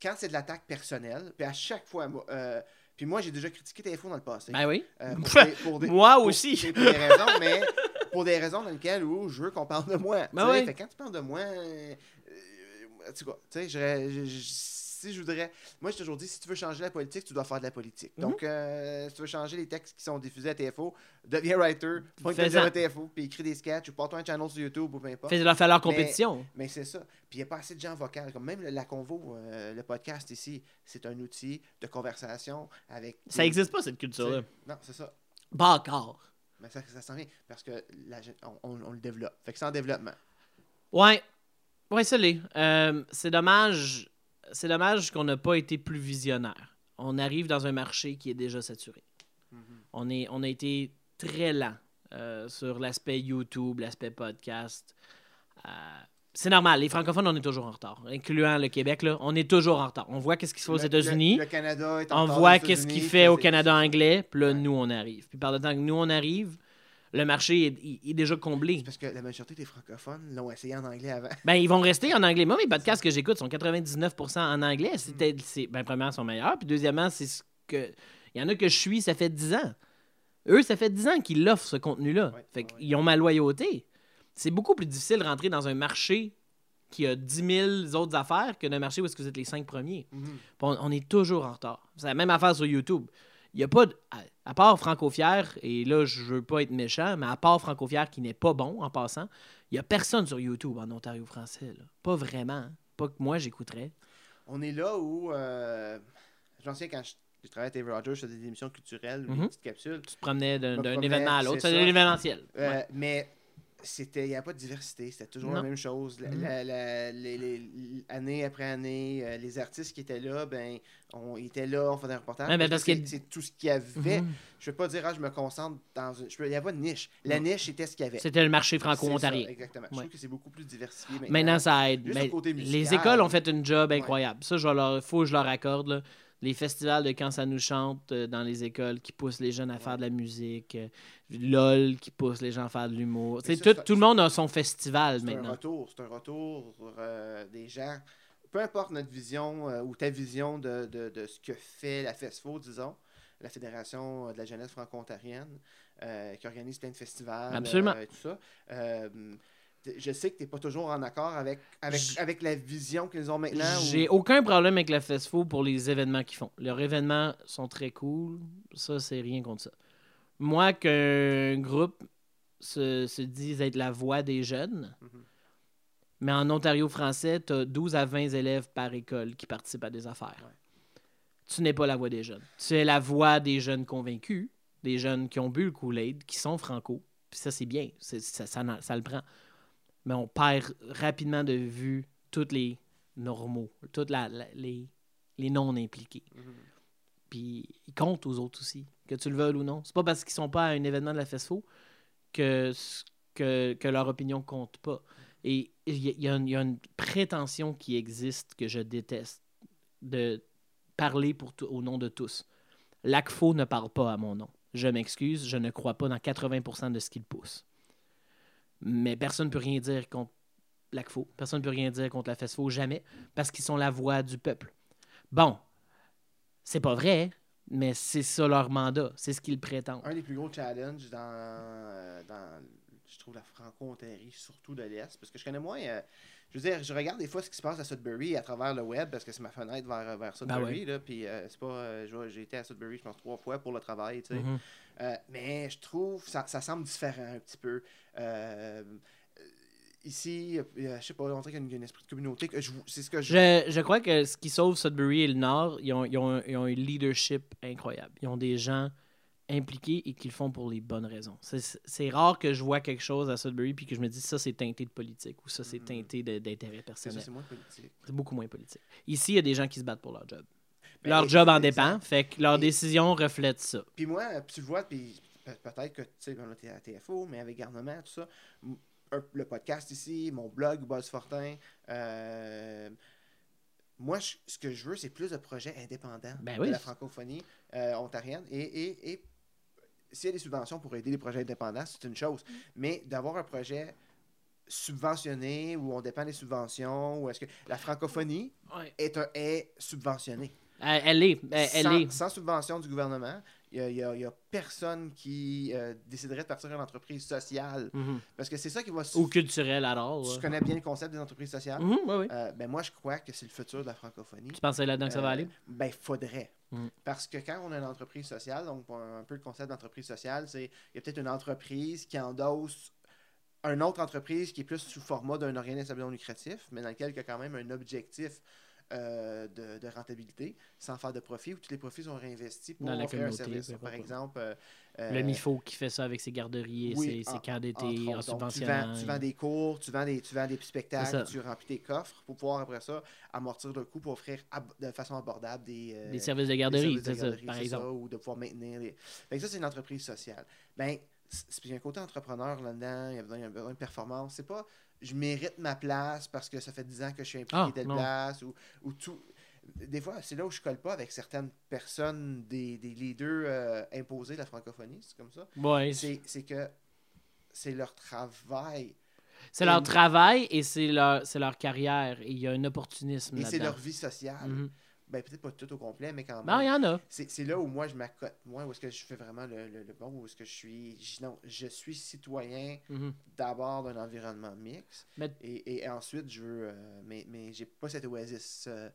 quand c'est de l'attaque personnelle, puis à chaque fois, moi, euh, puis moi, j'ai déjà critiqué TFO dans le passé. Ben oui. Euh, pour des- pour des- Moi pour- aussi. Pour des raisons, mais pour des raisons dans lesquelles où je veux qu'on parle de moi. Ben tu sais. oui. Fait quand tu parles de moi, euh, euh, tu tu sais, j'aurais- je- je- si je voudrais. Moi, j'ai toujours dit si tu veux changer la politique, tu dois faire de la politique. Mhm. Donc, euh, si tu veux changer les textes qui sont diffusés à TFO, deviens writer, pointe Fais-en. à TFO, puis écris des sketchs, ou porte-toi un channel sur YouTube, ou peu importe. Fais leur faire leur compétition. Mais c'est ça. Puis il n'y a pas assez de gens vocaux. Comme même le- la convo, euh, le podcast ici, c'est un outil de conversation avec. Ça des- existe pas, cette culture-là. Non, c'est ça. Pas encore. Mais ça, ça s'en vient parce que la, on, on- on le développe. Fait que c'est en développement. Ouais. Ouais, ça l'est. Euh, c'est dommage. C'est dommage qu'on n'a pas été plus visionnaire. On arrive dans un marché qui est déjà saturé. On, est, on a été très lent euh, sur l'aspect YouTube, l'aspect podcast. Euh, c'est normal, les francophones, on est toujours en retard, incluant le Québec. Là, on est toujours en retard. On voit qu'est-ce qui se fait aux États-Unis. Le, le Canada est en On voit qu'est-ce États-Unis, qu'il fait au Canada anglais, puis là, Ouais. nous, on arrive. Puis par le temps que nous, on arrive, le marché est, il- il est déjà comblé. C'est parce que la majorité des francophones l'ont essayé en anglais avant. Ben, ils vont rester en anglais. Moi, mes podcasts que j'écoute sont 99% en anglais. C'était, c'est, ben, premièrement, ils sont meilleurs. Puis deuxièmement, c'est ce que. Il y en a que je suis, ça fait 10 ans. Eux, ça fait 10 ans qu'ils l'offrent, ce contenu-là. Ouais, fait ouais, qu'ils ont ma loyauté. C'est beaucoup plus difficile de rentrer dans un marché qui a 10 000 autres affaires que d'un marché où est-ce que vous êtes les 5 premiers. Mhm. Puis on, on est toujours en retard. C'est la même affaire sur YouTube. Il y a pas de- à, à part Franco Fier, et là, je veux pas être méchant, mais à part Franco Fier qui n'est pas bon en passant, il y a personne sur YouTube en Ontario français. là. Pas vraiment. hein. Pas que moi, j'écouterais. On est là où. Euh, J'en sais quand je, je travaillais à TV Rogers, je faisais des émissions culturelles, des Mhm. petites capsules. Tu te promenais d'un, événement à l'autre. ça. l'événementiel. Euh, Ouais. Mais c'était il n'y a pas de diversité, c'était toujours Non. la même chose. La- Mhm. la- la- les- les- année après année, euh, les artistes qui étaient là, ben, on ils étaient là, on faisait un reportage. Ouais, ben, parce que c'est tout ce qu'il y avait. Mhm. Je ne veux pas dire, ah, je me concentre dans une. je peux- Il n'y a pas de niche. La niche, c'était ce qu'il y avait. C'était le marché franco-ontarien. Exactement. Je trouve que c'est beaucoup plus diversifié maintenant. Maintenant, ça aide. Mais les écoles ont fait une job Ouais. incroyable. Ça, je leur, faut que je leur accorde. là. Les festivals de quand ça nous chante euh, dans les écoles qui poussent les jeunes à faire de la musique. euh, LOL qui pousse les gens à faire de l'humour. Tout, c'est- tout le monde a son festival C'est un maintenant. retour, c'est un retour euh, des gens. Peu importe notre vision euh, ou ta vision de, de- de ce que fait la FESFO, disons, la Fédération de la jeunesse franco-ontarienne, euh, qui organise plein de festivals Absolument. et tout ça. Je sais que tu n'es pas toujours en accord avec, avec, la vision qu'ils ont maintenant. ou- J'ai aucun problème avec la FESFO pour les événements qu'ils font. Leurs événements sont très cool. Ça, c'est rien contre ça. Moi, qu'un groupe se, se dise être la voix des jeunes, Mhm. mais en Ontario français, tu as 12 à 20 élèves par école qui participent à des affaires. Ouais. Tu n'es pas la voix des jeunes. Tu es la voix des jeunes convaincus, des jeunes qui ont bu le Kool-Aid, qui sont franco. Puis ça, c'est bien. Ça, ça le prend. Mais on perd rapidement de vue tous les normaux, tous les, les non-impliqués. Mhm. Puis ils comptent aux autres aussi, que tu le veuilles ou non. C'est pas parce qu'ils sont pas à un événement de la FESFO que, que, que leur opinion compte pas. Et il y, y y a une prétention qui existe que je déteste de parler pour au nom de tous. L'ACFO ne parle pas à mon nom. Je m'excuse, je ne crois pas dans 80% de ce qu'il pousse. Mais personne ne peut rien dire contre l'ACFO. Personne ne peut rien dire contre la FESFO, jamais, parce qu'ils sont la voix du peuple. Bon, c'est pas vrai, mais c'est ça leur mandat. C'est ce qu'ils prétendent. Un des plus gros challenges dans, euh, dans je trouve la Franco-Ontarie, surtout de l'Est, parce que je connais moins. euh, je veux dire, je regarde des fois ce qui se passe à Sudbury à travers le web, parce que c'est ma fenêtre vers, vers Sudbury. Ben là, puis euh, c'est pas. euh, j'ai été à Sudbury, je pense, trois fois pour le travail, tu sais. Mhm. Euh, mais je trouve ça, ça semble différent un petit peu. Euh, ici, je sais pas, on dirait qu'il y a une- il y a un esprit de communauté. que je- C'est ce que je. Je, je crois que ce qui sauve Sudbury et le Nord, ils ont, ils ont, un- ils ont un leadership incroyable. Ils ont des gens impliqués et qui le font pour les bonnes raisons. C'est- C'est rare que je vois quelque chose à Sudbury puis que je me dis ça c'est teinté de politique ou ça c'est Mhm. teinté d'intérêt personnel. c'est moins politique. C'est beaucoup moins politique. Ici, il y a des gens qui se battent pour leur job. Ben, leur et- job en exact. dépend, fait que leur Et- décision reflète ça. Puis moi, tu le vois, puis pe- peut-être que, tu sais, on était à TFO, mais avec Garnement, tout ça, le podcast ici, mon blog, Buzz Fortin, euh, moi, je- ce que je veux, c'est plus de projets indépendants Ben de la francophonie euh, ontarienne. Et, et, et s'il y a des subventions pour aider les projets indépendants, c'est une chose. Mm. Mais d'avoir un projet subventionné où on dépend des subventions, ou est-ce que la francophonie est, un, est subventionnée? Elle, est. Elle, sans, est. sans subvention du gouvernement, il n'y a, personne qui euh, déciderait de partir une entreprise sociale. Mhm. Parce que c'est ça qui va... Ou culturel alors. Ouais. connais bien le concept des entreprises sociales? Mhm, ouais, ouais. Euh, ben moi, je crois que c'est le futur de la francophonie. Tu pensais là-dedans que ça va Euh, aller? Ben, faudrait. Mm. Parce que quand on a une entreprise sociale, donc un, peu le concept d'entreprise sociale, c'est il y a peut-être une entreprise qui endosse une autre entreprise qui est plus sous format d'un organisme à non lucratif, mais dans lequel il y a quand même un objectif euh, de, de rentabilité, sans faire de profit, où tous les profits sont réinvestis pour Dans la offrir un service. Par exemple, euh, Le euh, MIFO qui fait ça avec ses garderies et oui, ses, ses en- camps d'été en tu, subventionnant. vends, tu vends des cours, tu vends des, tu vends des petits C'est spectacles, tu remplis tes coffres pour pouvoir après ça amortir le coût pour offrir de façon abordable des, euh, Des services de garderie, services de c'est ça, par c'est exemple. ça, ou de pouvoir maintenir les. Fait que ça, c'est une entreprise sociale. Ben, c- c- il y a un côté entrepreneur là-dedans, il y a besoin, il y a besoin de performance. C'est pas je mérite ma place parce que ça fait 10 ans que je suis impliqué Ah, telle non. place ou, ou tout. Des fois, c'est là où je colle pas avec certaines personnes, des, des leaders euh, imposés de la francophonie, c'est comme ça. Ouais, c'est que c'est leur travail c'est leur travail et c'est leur, c'est leur carrière. Et il y a un opportunisme et c'est leur vie sociale. Mhm. Ben, peut-être pas tout au complet, mais quand même. Ben, il y en a. C'est c'est là où moi je m'accote. Moi, où est-ce que je fais vraiment le, le- le bon, où est-ce que je suis. je- non, je suis citoyen Mhm. d'abord d'un environnement mixte. Mais- Et, et ensuite, je veux. euh, mais mais j'ai pas cet oasis euh,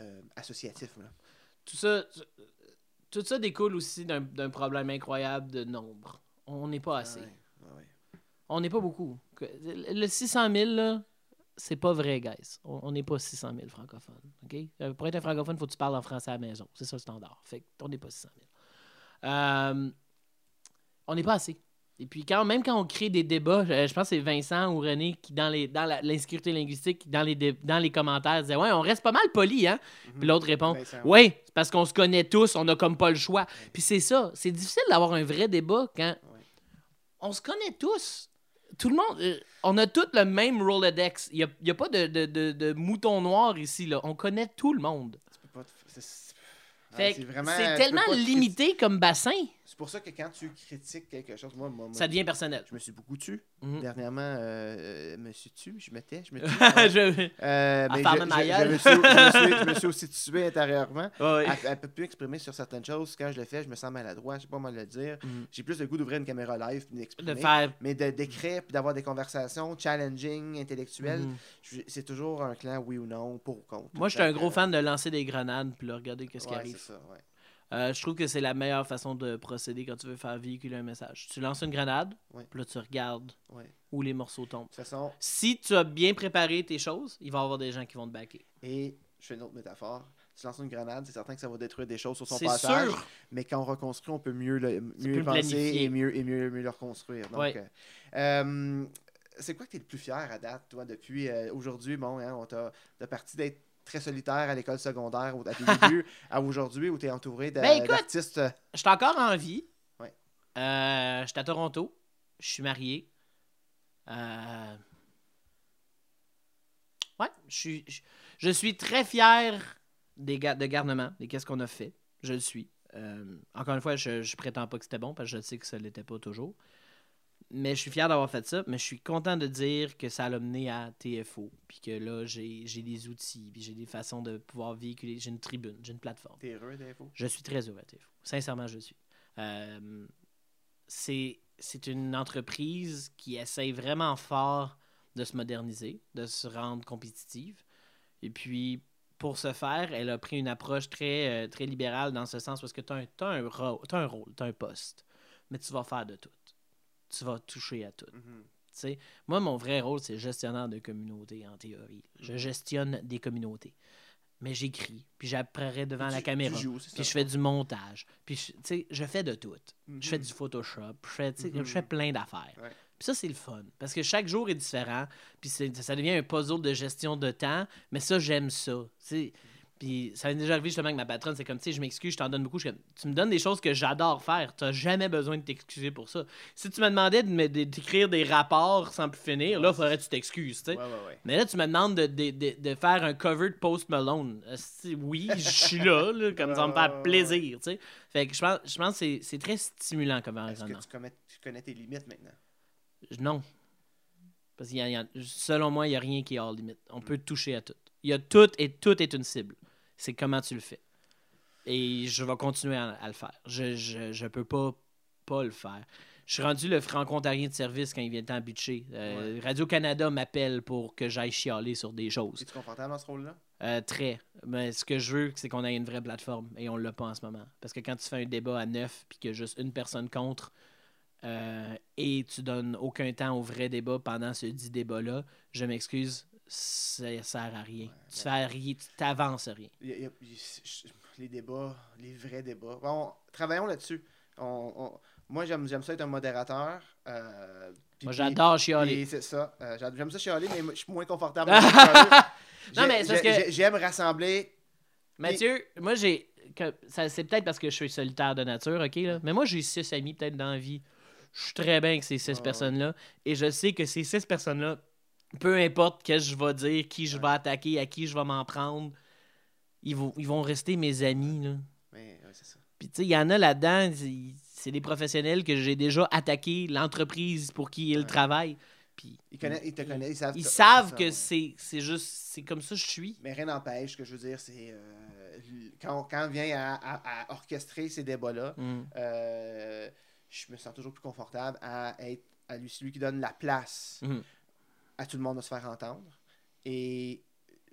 euh, associatif. Là. Tout ça, tout ça découle aussi d'un d'un problème incroyable de nombre. On n'est pas assez. Ouais, ouais, ouais. On n'est pas beaucoup. Le 600 000, là, c'est pas vrai, guys. On n'est pas 600 000 francophones. Euh, Pour être un francophone, il faut que tu parles en français à la maison. C'est ça le standard. Fait on n'est pas 600 000. Euh, on n'est pas assez. Et puis, quand, même quand on crée des débats, je, je pense que c'est Vincent ou René qui, dans les dans l'insécurité linguistique, dans les, dé- dans les commentaires, disait Ouais, on reste pas mal poli, hein? Puis l'autre répond Vincent, Oui, c'est parce qu'on se connaît tous, on a comme pas le choix. Puis c'est ça, c'est difficile d'avoir un vrai débat quand Ouais. on se connaît tous. Tout le monde, euh, on a tous le même Rolodex. Il n'y a, pas de, de, de, de mouton noir ici. Là. On connaît tout le monde. C'est- vraiment- peux tellement limité comme bassin, pour ça que quand tu critiques quelque chose, moi, moi, ça devient personnel. je me suis beaucoup tu. Mhm. Dernièrement, euh, euh, me suis tu, je me tue. Je- Euh, me suis, je, me suis, je me suis aussi tué intérieurement. Ouais, ouais. Elle, elle peut plus exprimer sur certaines choses. Quand je le fais, je me sens maladroit. Je sais pas comment le dire. Mhm. J'ai plus le goût d'ouvrir une caméra live et d'exprimer. De faire. Mais de- d'écrire puis d'avoir des conversations challenging, intellectuelles, Mhm. c'est toujours un clan oui ou non, pour ou contre. Moi, je suis un gros que, fan de lancer des grenades puis de regarder qu'est-ce qui arrive. c'est ça, ouais. Euh, je trouve que c'est la meilleure façon de procéder quand tu veux faire véhiculer un message. Tu lances une grenade, Ouais. puis là, tu regardes ouais. Où les morceaux tombent. toute façon, Si tu as bien préparé tes choses, il va y avoir des gens qui vont te backer. et je fais une autre métaphore. Tu lances une grenade, c'est certain que ça va détruire des choses sur son C'est passage. sûr. Mais quand on reconstruit, on peut mieux le, mieux penser planifier. et mieux, et mieux, mieux le reconstruire. Donc, Ouais. euh, euh, c'est quoi que tu es le plus fier à date, toi, depuis aujourd'hui? Bon, hein, on t'a parti d'être très solitaire à l'école secondaire à tes débuts à aujourd'hui où tu es entouré Ben, d'artistes. euh, Je suis encore en vie. Ouais. Euh, je suis à Toronto. Je suis marié. Euh, Ouais, je suis, je, je suis très fier des ga- de garnement, de qu'est-ce qu'on a fait. Je le suis. Euh, encore une fois, je, je prétends pas que c'était bon parce que je sais que ça l'était pas toujours. Mais je suis fier d'avoir fait ça. Mais je suis content de dire que ça l'a mené à TFO. Puis que là, j'ai des outils. Puis j'ai des façons de pouvoir véhiculer. J'ai une tribune, j'ai une plateforme. T'es heureux d'info? Je suis très heureux à TFO. Sincèrement, je suis. Euh, c'est une entreprise qui essaye vraiment fort de se moderniser, de se rendre compétitive. Et puis, pour ce faire, elle a pris une approche très, euh, très libérale dans ce sens parce que tu as, ro- t'as un rôle, tu as un poste, mais tu vas faire de tout. Tu vas toucher à tout. Mhm. Sais, moi, mon vrai rôle, c'est gestionnaire de communauté, en théorie. Je gestionne des communautés. Mais j'écris, puis j'apparais devant Tu- la caméra, joues, puis je fais du montage, puis je, je fais de tout. Je fais Mhm. du Photoshop, je fais, je fais plein d'affaires. Ouais. Puis ça, c'est le fun, parce que chaque jour est différent, puis c'est- ça devient un puzzle de gestion de temps, mais ça, j'aime ça. Puis ça m'est déjà arrivé justement avec ma patronne, c'est comme, tu sais, je m'excuse, je t'en donne beaucoup. Je tu me donnes des choses que j'adore faire, tu jamais besoin de t'excuser pour ça. Si tu me demandais de me- de- d'écrire des rapports sans plus finir, là, faudrait que tu t'excuses, tu sais. Ouais, ouais, ouais. Mais là, tu me demandes de, de- de- de faire un cover de Post Malone. Oui, je suis là, là, comme ça me ouais. plaisir, tu sais. Fait que je pense, je pense que c'est- c'est très stimulant comme Est-ce que tu connais, tu connais tes limites maintenant? Non. Parce il a- selon moi, il n'y a rien qui est hors limite. On peut toucher à tout. Il y a tout et tout est une cible. C'est comment tu le fais. Et je vais continuer à, à le faire. Je, je, je peux pas pas le faire. Je suis rendu le franco-ontarien de service quand il vient le temps butcher. Euh, Radio-Canada m'appelle pour que j'aille chialer sur des choses. Es-tu confortable dans ce rôle-là? Euh, très. Mais ce que je veux, c'est qu'on ait une vraie plateforme et on l'a pas en ce moment. Parce que quand tu fais un débat à neuf puis qu'il y a juste une personne contre euh, et tu donnes aucun temps au vrai débat pendant ce dit débat-là, je m'excuse, ça sert à rien. tu fais rien, tu t'avances à rien. Y a- y a- les débats, les vrais débats. Bon, travaillons là-dessus. On- on- moi, j'aime ça être un modérateur. euh, Moi, j'adore chialer. C'est ça. euh, j'a- j'aime ça chialer, mais je suis moins confortable. Non, mais c'est que- j'ai- J'aime rassembler. Mathieu, moi j'ai. C'est peut-être parce que je suis solitaire de nature, ok? Là? Mais moi j'ai six amis peut-être dans la vie. Je suis très bien avec ces six ouais. personnes-là. Et je sais que ces six personnes-là, peu importe ce que je vais dire, qui je vais attaquer, à qui je vais m'en prendre, ils vont, ils vont rester mes amis. Là. Mais ouais, c'est ça. Puis tu sais, il y en a là-dedans, c'est- des professionnels que j'ai déjà attaqué, l'entreprise pour qui ils Ouais. travaillent. Puis Ils, connaissent, ils te connaissent, ils savent. ils que- savent ça, que ouais. c'est c'est juste, c'est comme ça que je suis. Mais rien n'empêche, ce que je veux dire, c'est euh, quand, quand on vient à, à- à orchestrer ces débats-là, Mm. euh, je me sens toujours plus confortable à être à lui, celui qui donne la place Mhm. À tout le monde de se faire entendre. Et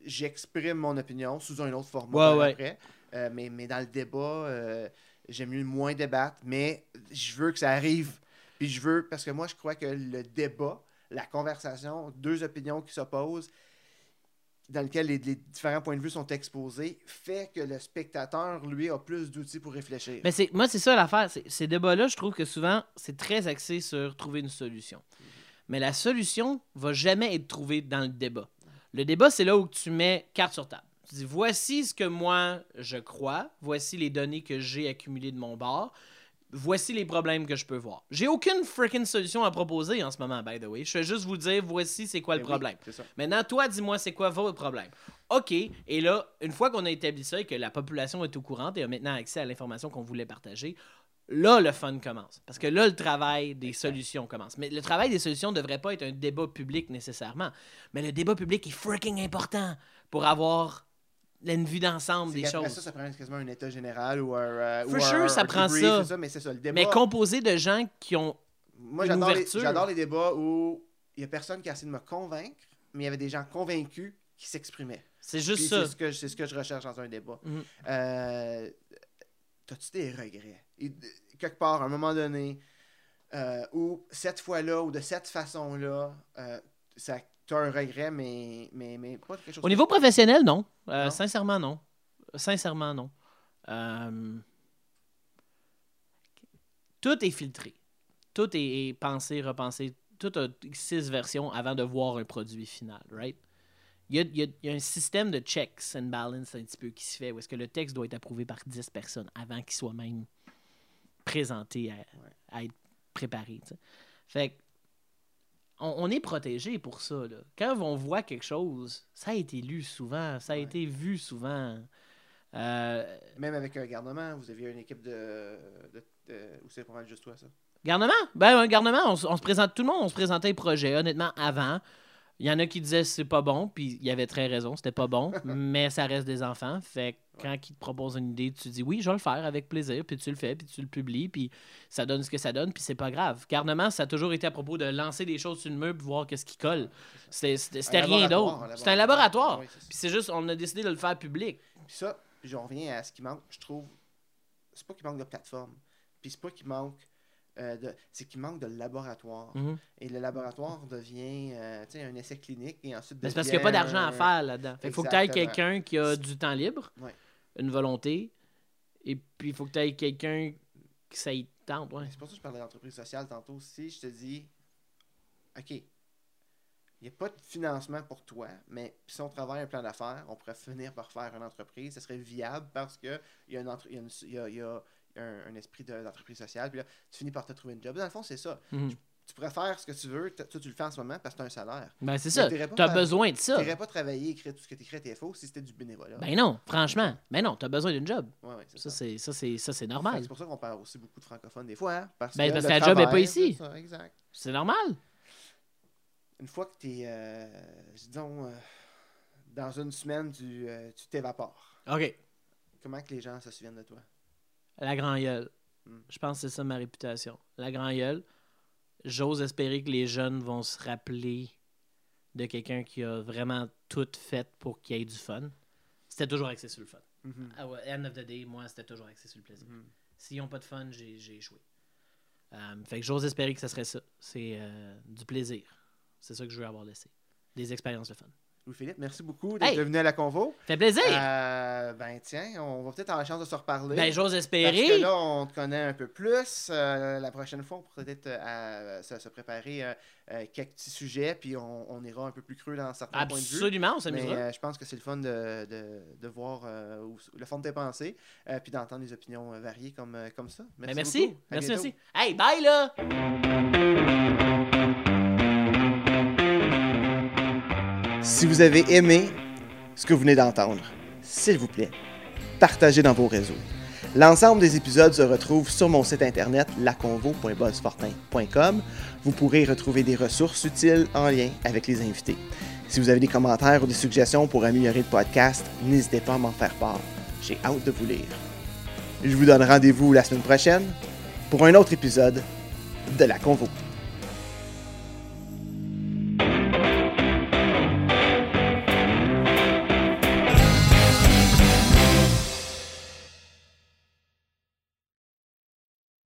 j'exprime mon opinion sous un autre format Ouais, par ouais. après. Euh, mais, mais dans le débat, euh, j'aime mieux moins débattre, mais je veux que ça arrive. Puis je veux, parce que moi, je crois que le débat, la conversation, deux opinions qui s'opposent, dans lequel les, les différents points de vue sont exposés, fait que le spectateur, lui, a plus d'outils pour réfléchir. Mais c'est moi, c'est ça l'affaire. Ces débats-là, je trouve que souvent, c'est très axé sur trouver une solution. Mais la solution va jamais être trouvée dans le débat. Le débat, c'est là où tu mets carte sur table. Tu dis voici ce que moi je crois, voici les données que j'ai accumulées de mon bord, voici les problèmes que je peux voir. J'ai aucune freaking solution à proposer en ce moment, by the way. Je vais juste vous dire voici c'est quoi le oui, problème. Maintenant, toi, dis-moi, c'est quoi votre problème? OK. Et là, une fois qu'on a établi ça et que la population est au courant et a maintenant accès à l'information qu'on voulait partager, là, le fun commence. Parce que là, le travail des solutions commence. Mais le travail des solutions ne devrait pas être un débat public nécessairement. Mais le débat public est freaking important pour avoir une vue d'ensemble des choses. ça, ça prend quasiment un état général ou un. euh, For ou sure, un- ça un prend debrief, ça. Mais c'est ça, le débat. Mais composé de gens qui ont. Moi, j'adore les, ouverture. j'adore les débats où il n'y a personne qui a essayé de me convaincre, mais il y avait des gens convaincus qui s'exprimaient. C'est juste Puis ça. C'est ce, que, c'est ce que je recherche dans un débat. Mhm. Euh, T'as-tu des regrets? Et, quelque part, à un moment donné, euh, où cette fois-là ou de cette façon-là, euh, ça- t'as un regret, mais, mais, mais pas quelque chose Au niveau professionnel, non. Euh, Non? Sincèrement, non. Sincèrement, non. Euh, Tout est filtré. Tout est est pensé, repensé. Tout a six versions avant de voir un produit final, right? Il y a, il y a- il y a un système de checks and balance un petit peu qui se fait où est-ce que le texte doit être approuvé par 10 personnes avant qu'il soit même présenté à, à être préparé. Fait que on, on est protégé pour ça. Là. Quand on voit quelque chose, ça a été lu souvent, ça a Ouais. été vu souvent. Euh, Même avec un garnement, vous aviez une équipe de. de, de- ou c'est pas mal juste toi, ça? garnement? Ben, un garnement, on, on se présente, tout le monde, on se présentait les projets, honnêtement, avant. Il y en a qui disaient c'est pas bon, puis il y avait très raison, c'était pas bon, mais ça reste des enfants. Fait que quand ils te proposent une idée, tu dis oui, je vais le faire avec plaisir, puis tu le fais, puis tu le publies, puis ça donne ce que ça donne, puis c'est pas grave. Carnement, ça a toujours été à propos de lancer des choses sur le mur, puis voir qu'est-ce qui colle. C'était rien d'autre. C'était un laboratoire. Oui. Puis c'est juste, on a décidé de le faire public. Puis ça, j'en reviens à ce qui manque, je trouve. C'est pas qu'il manque de plateforme. Puis c'est pas qu'il manque euh, de. C'est qu'il manque de laboratoire. Mhm. Et le laboratoire devient euh, tu sais, un essai clinique et ensuite. Mais c'est parce qu'il n'y a pas d'argent à faire là-dedans. Fait qu'il faut que tu aies quelqu'un qui a du temps libre, Ouais. Une volonté, et puis il faut que tu aies quelqu'un qui ça y tente. Ouais. C'est pour ça que je parlais d'entreprise sociale tantôt. Si je te dis, OK, il n'y a pas de financement pour toi, mais si on travaille un plan d'affaires, on pourrait finir par faire une entreprise. Ce serait viable parce qu'il y a, une entre- il y a, une- il y a- il y a un, un esprit de- d'entreprise sociale. Puis là, tu finis par te trouver une job. Dans le fond, c'est ça. Mhm. Tu pourrais faire ce que tu veux. Toi, tu le fais en ce moment parce que tu as un salaire. Ben c'est ça. Tu as besoin de ça. Tu n'irais pas travailler, écrire tout ce que tu écris à TFO si c'était du bénévolat. Ben non, franchement. Ben non, tu as besoin d'une job. Ouais, ouais, c'est Ça, ça. c'est ça, c'est ça, c'est normal. C'est pour ça qu'on parle aussi beaucoup de francophones des fois. hein, parce Ben, que parce que la job est pas ici. c'est ça, exact. C'est normal. une fois que tu es, disons, euh, dans une semaine, tu euh, tu t'évapores. OK. Comment que les gens se souviennent de toi? La grand gueule. Hmm. Je pense que c'est ça ma réputation. La grand gueule. J'ose espérer que les jeunes vont se rappeler de quelqu'un qui a vraiment tout fait pour qu'il y ait du fun. C'était toujours axé sur le fun. Ah ouais, end of the day, moi, c'était toujours axé sur le plaisir. Mhm. S'ils n'ont pas de fun, j'ai j'ai échoué. Euh, fait que j'ose espérer que ça serait ça. C'est euh, du plaisir. C'est ça que je veux avoir laissé. Des expériences de fun. Louis-Philippe, merci beaucoup d'être Hey! venu à la convo. Fait plaisir! Euh, ben tiens, on va peut-être avoir la chance de se reparler. ben, j'ose parce espérer. que là, on te connaît un peu plus. Euh, la prochaine fois, on pourrait peut-être euh, se, se préparer euh, quelques petits sujets, puis on, on ira un peu plus creux dans certains points de vue. Absolument, on s'amusera. je pense que c'est le fun de, de, de voir où- le fond de tes pensées, puis d'entendre des opinions variées comme, comme ça. Ben, Merci. merci. beaucoup. À Merci, bientôt. merci. Hey, bye là! Si vous avez aimé ce que vous venez d'entendre, s'il vous plaît, partagez dans vos réseaux. L'ensemble des épisodes se retrouve sur mon site internet laconvo.buzzfortin.com. Vous pourrez retrouver des ressources utiles en lien avec les invités. Si vous avez des commentaires ou des suggestions pour améliorer le podcast, n'hésitez pas à m'en faire part. J'ai hâte de vous lire. Je vous donne rendez-vous la semaine prochaine pour un autre épisode de La Convo.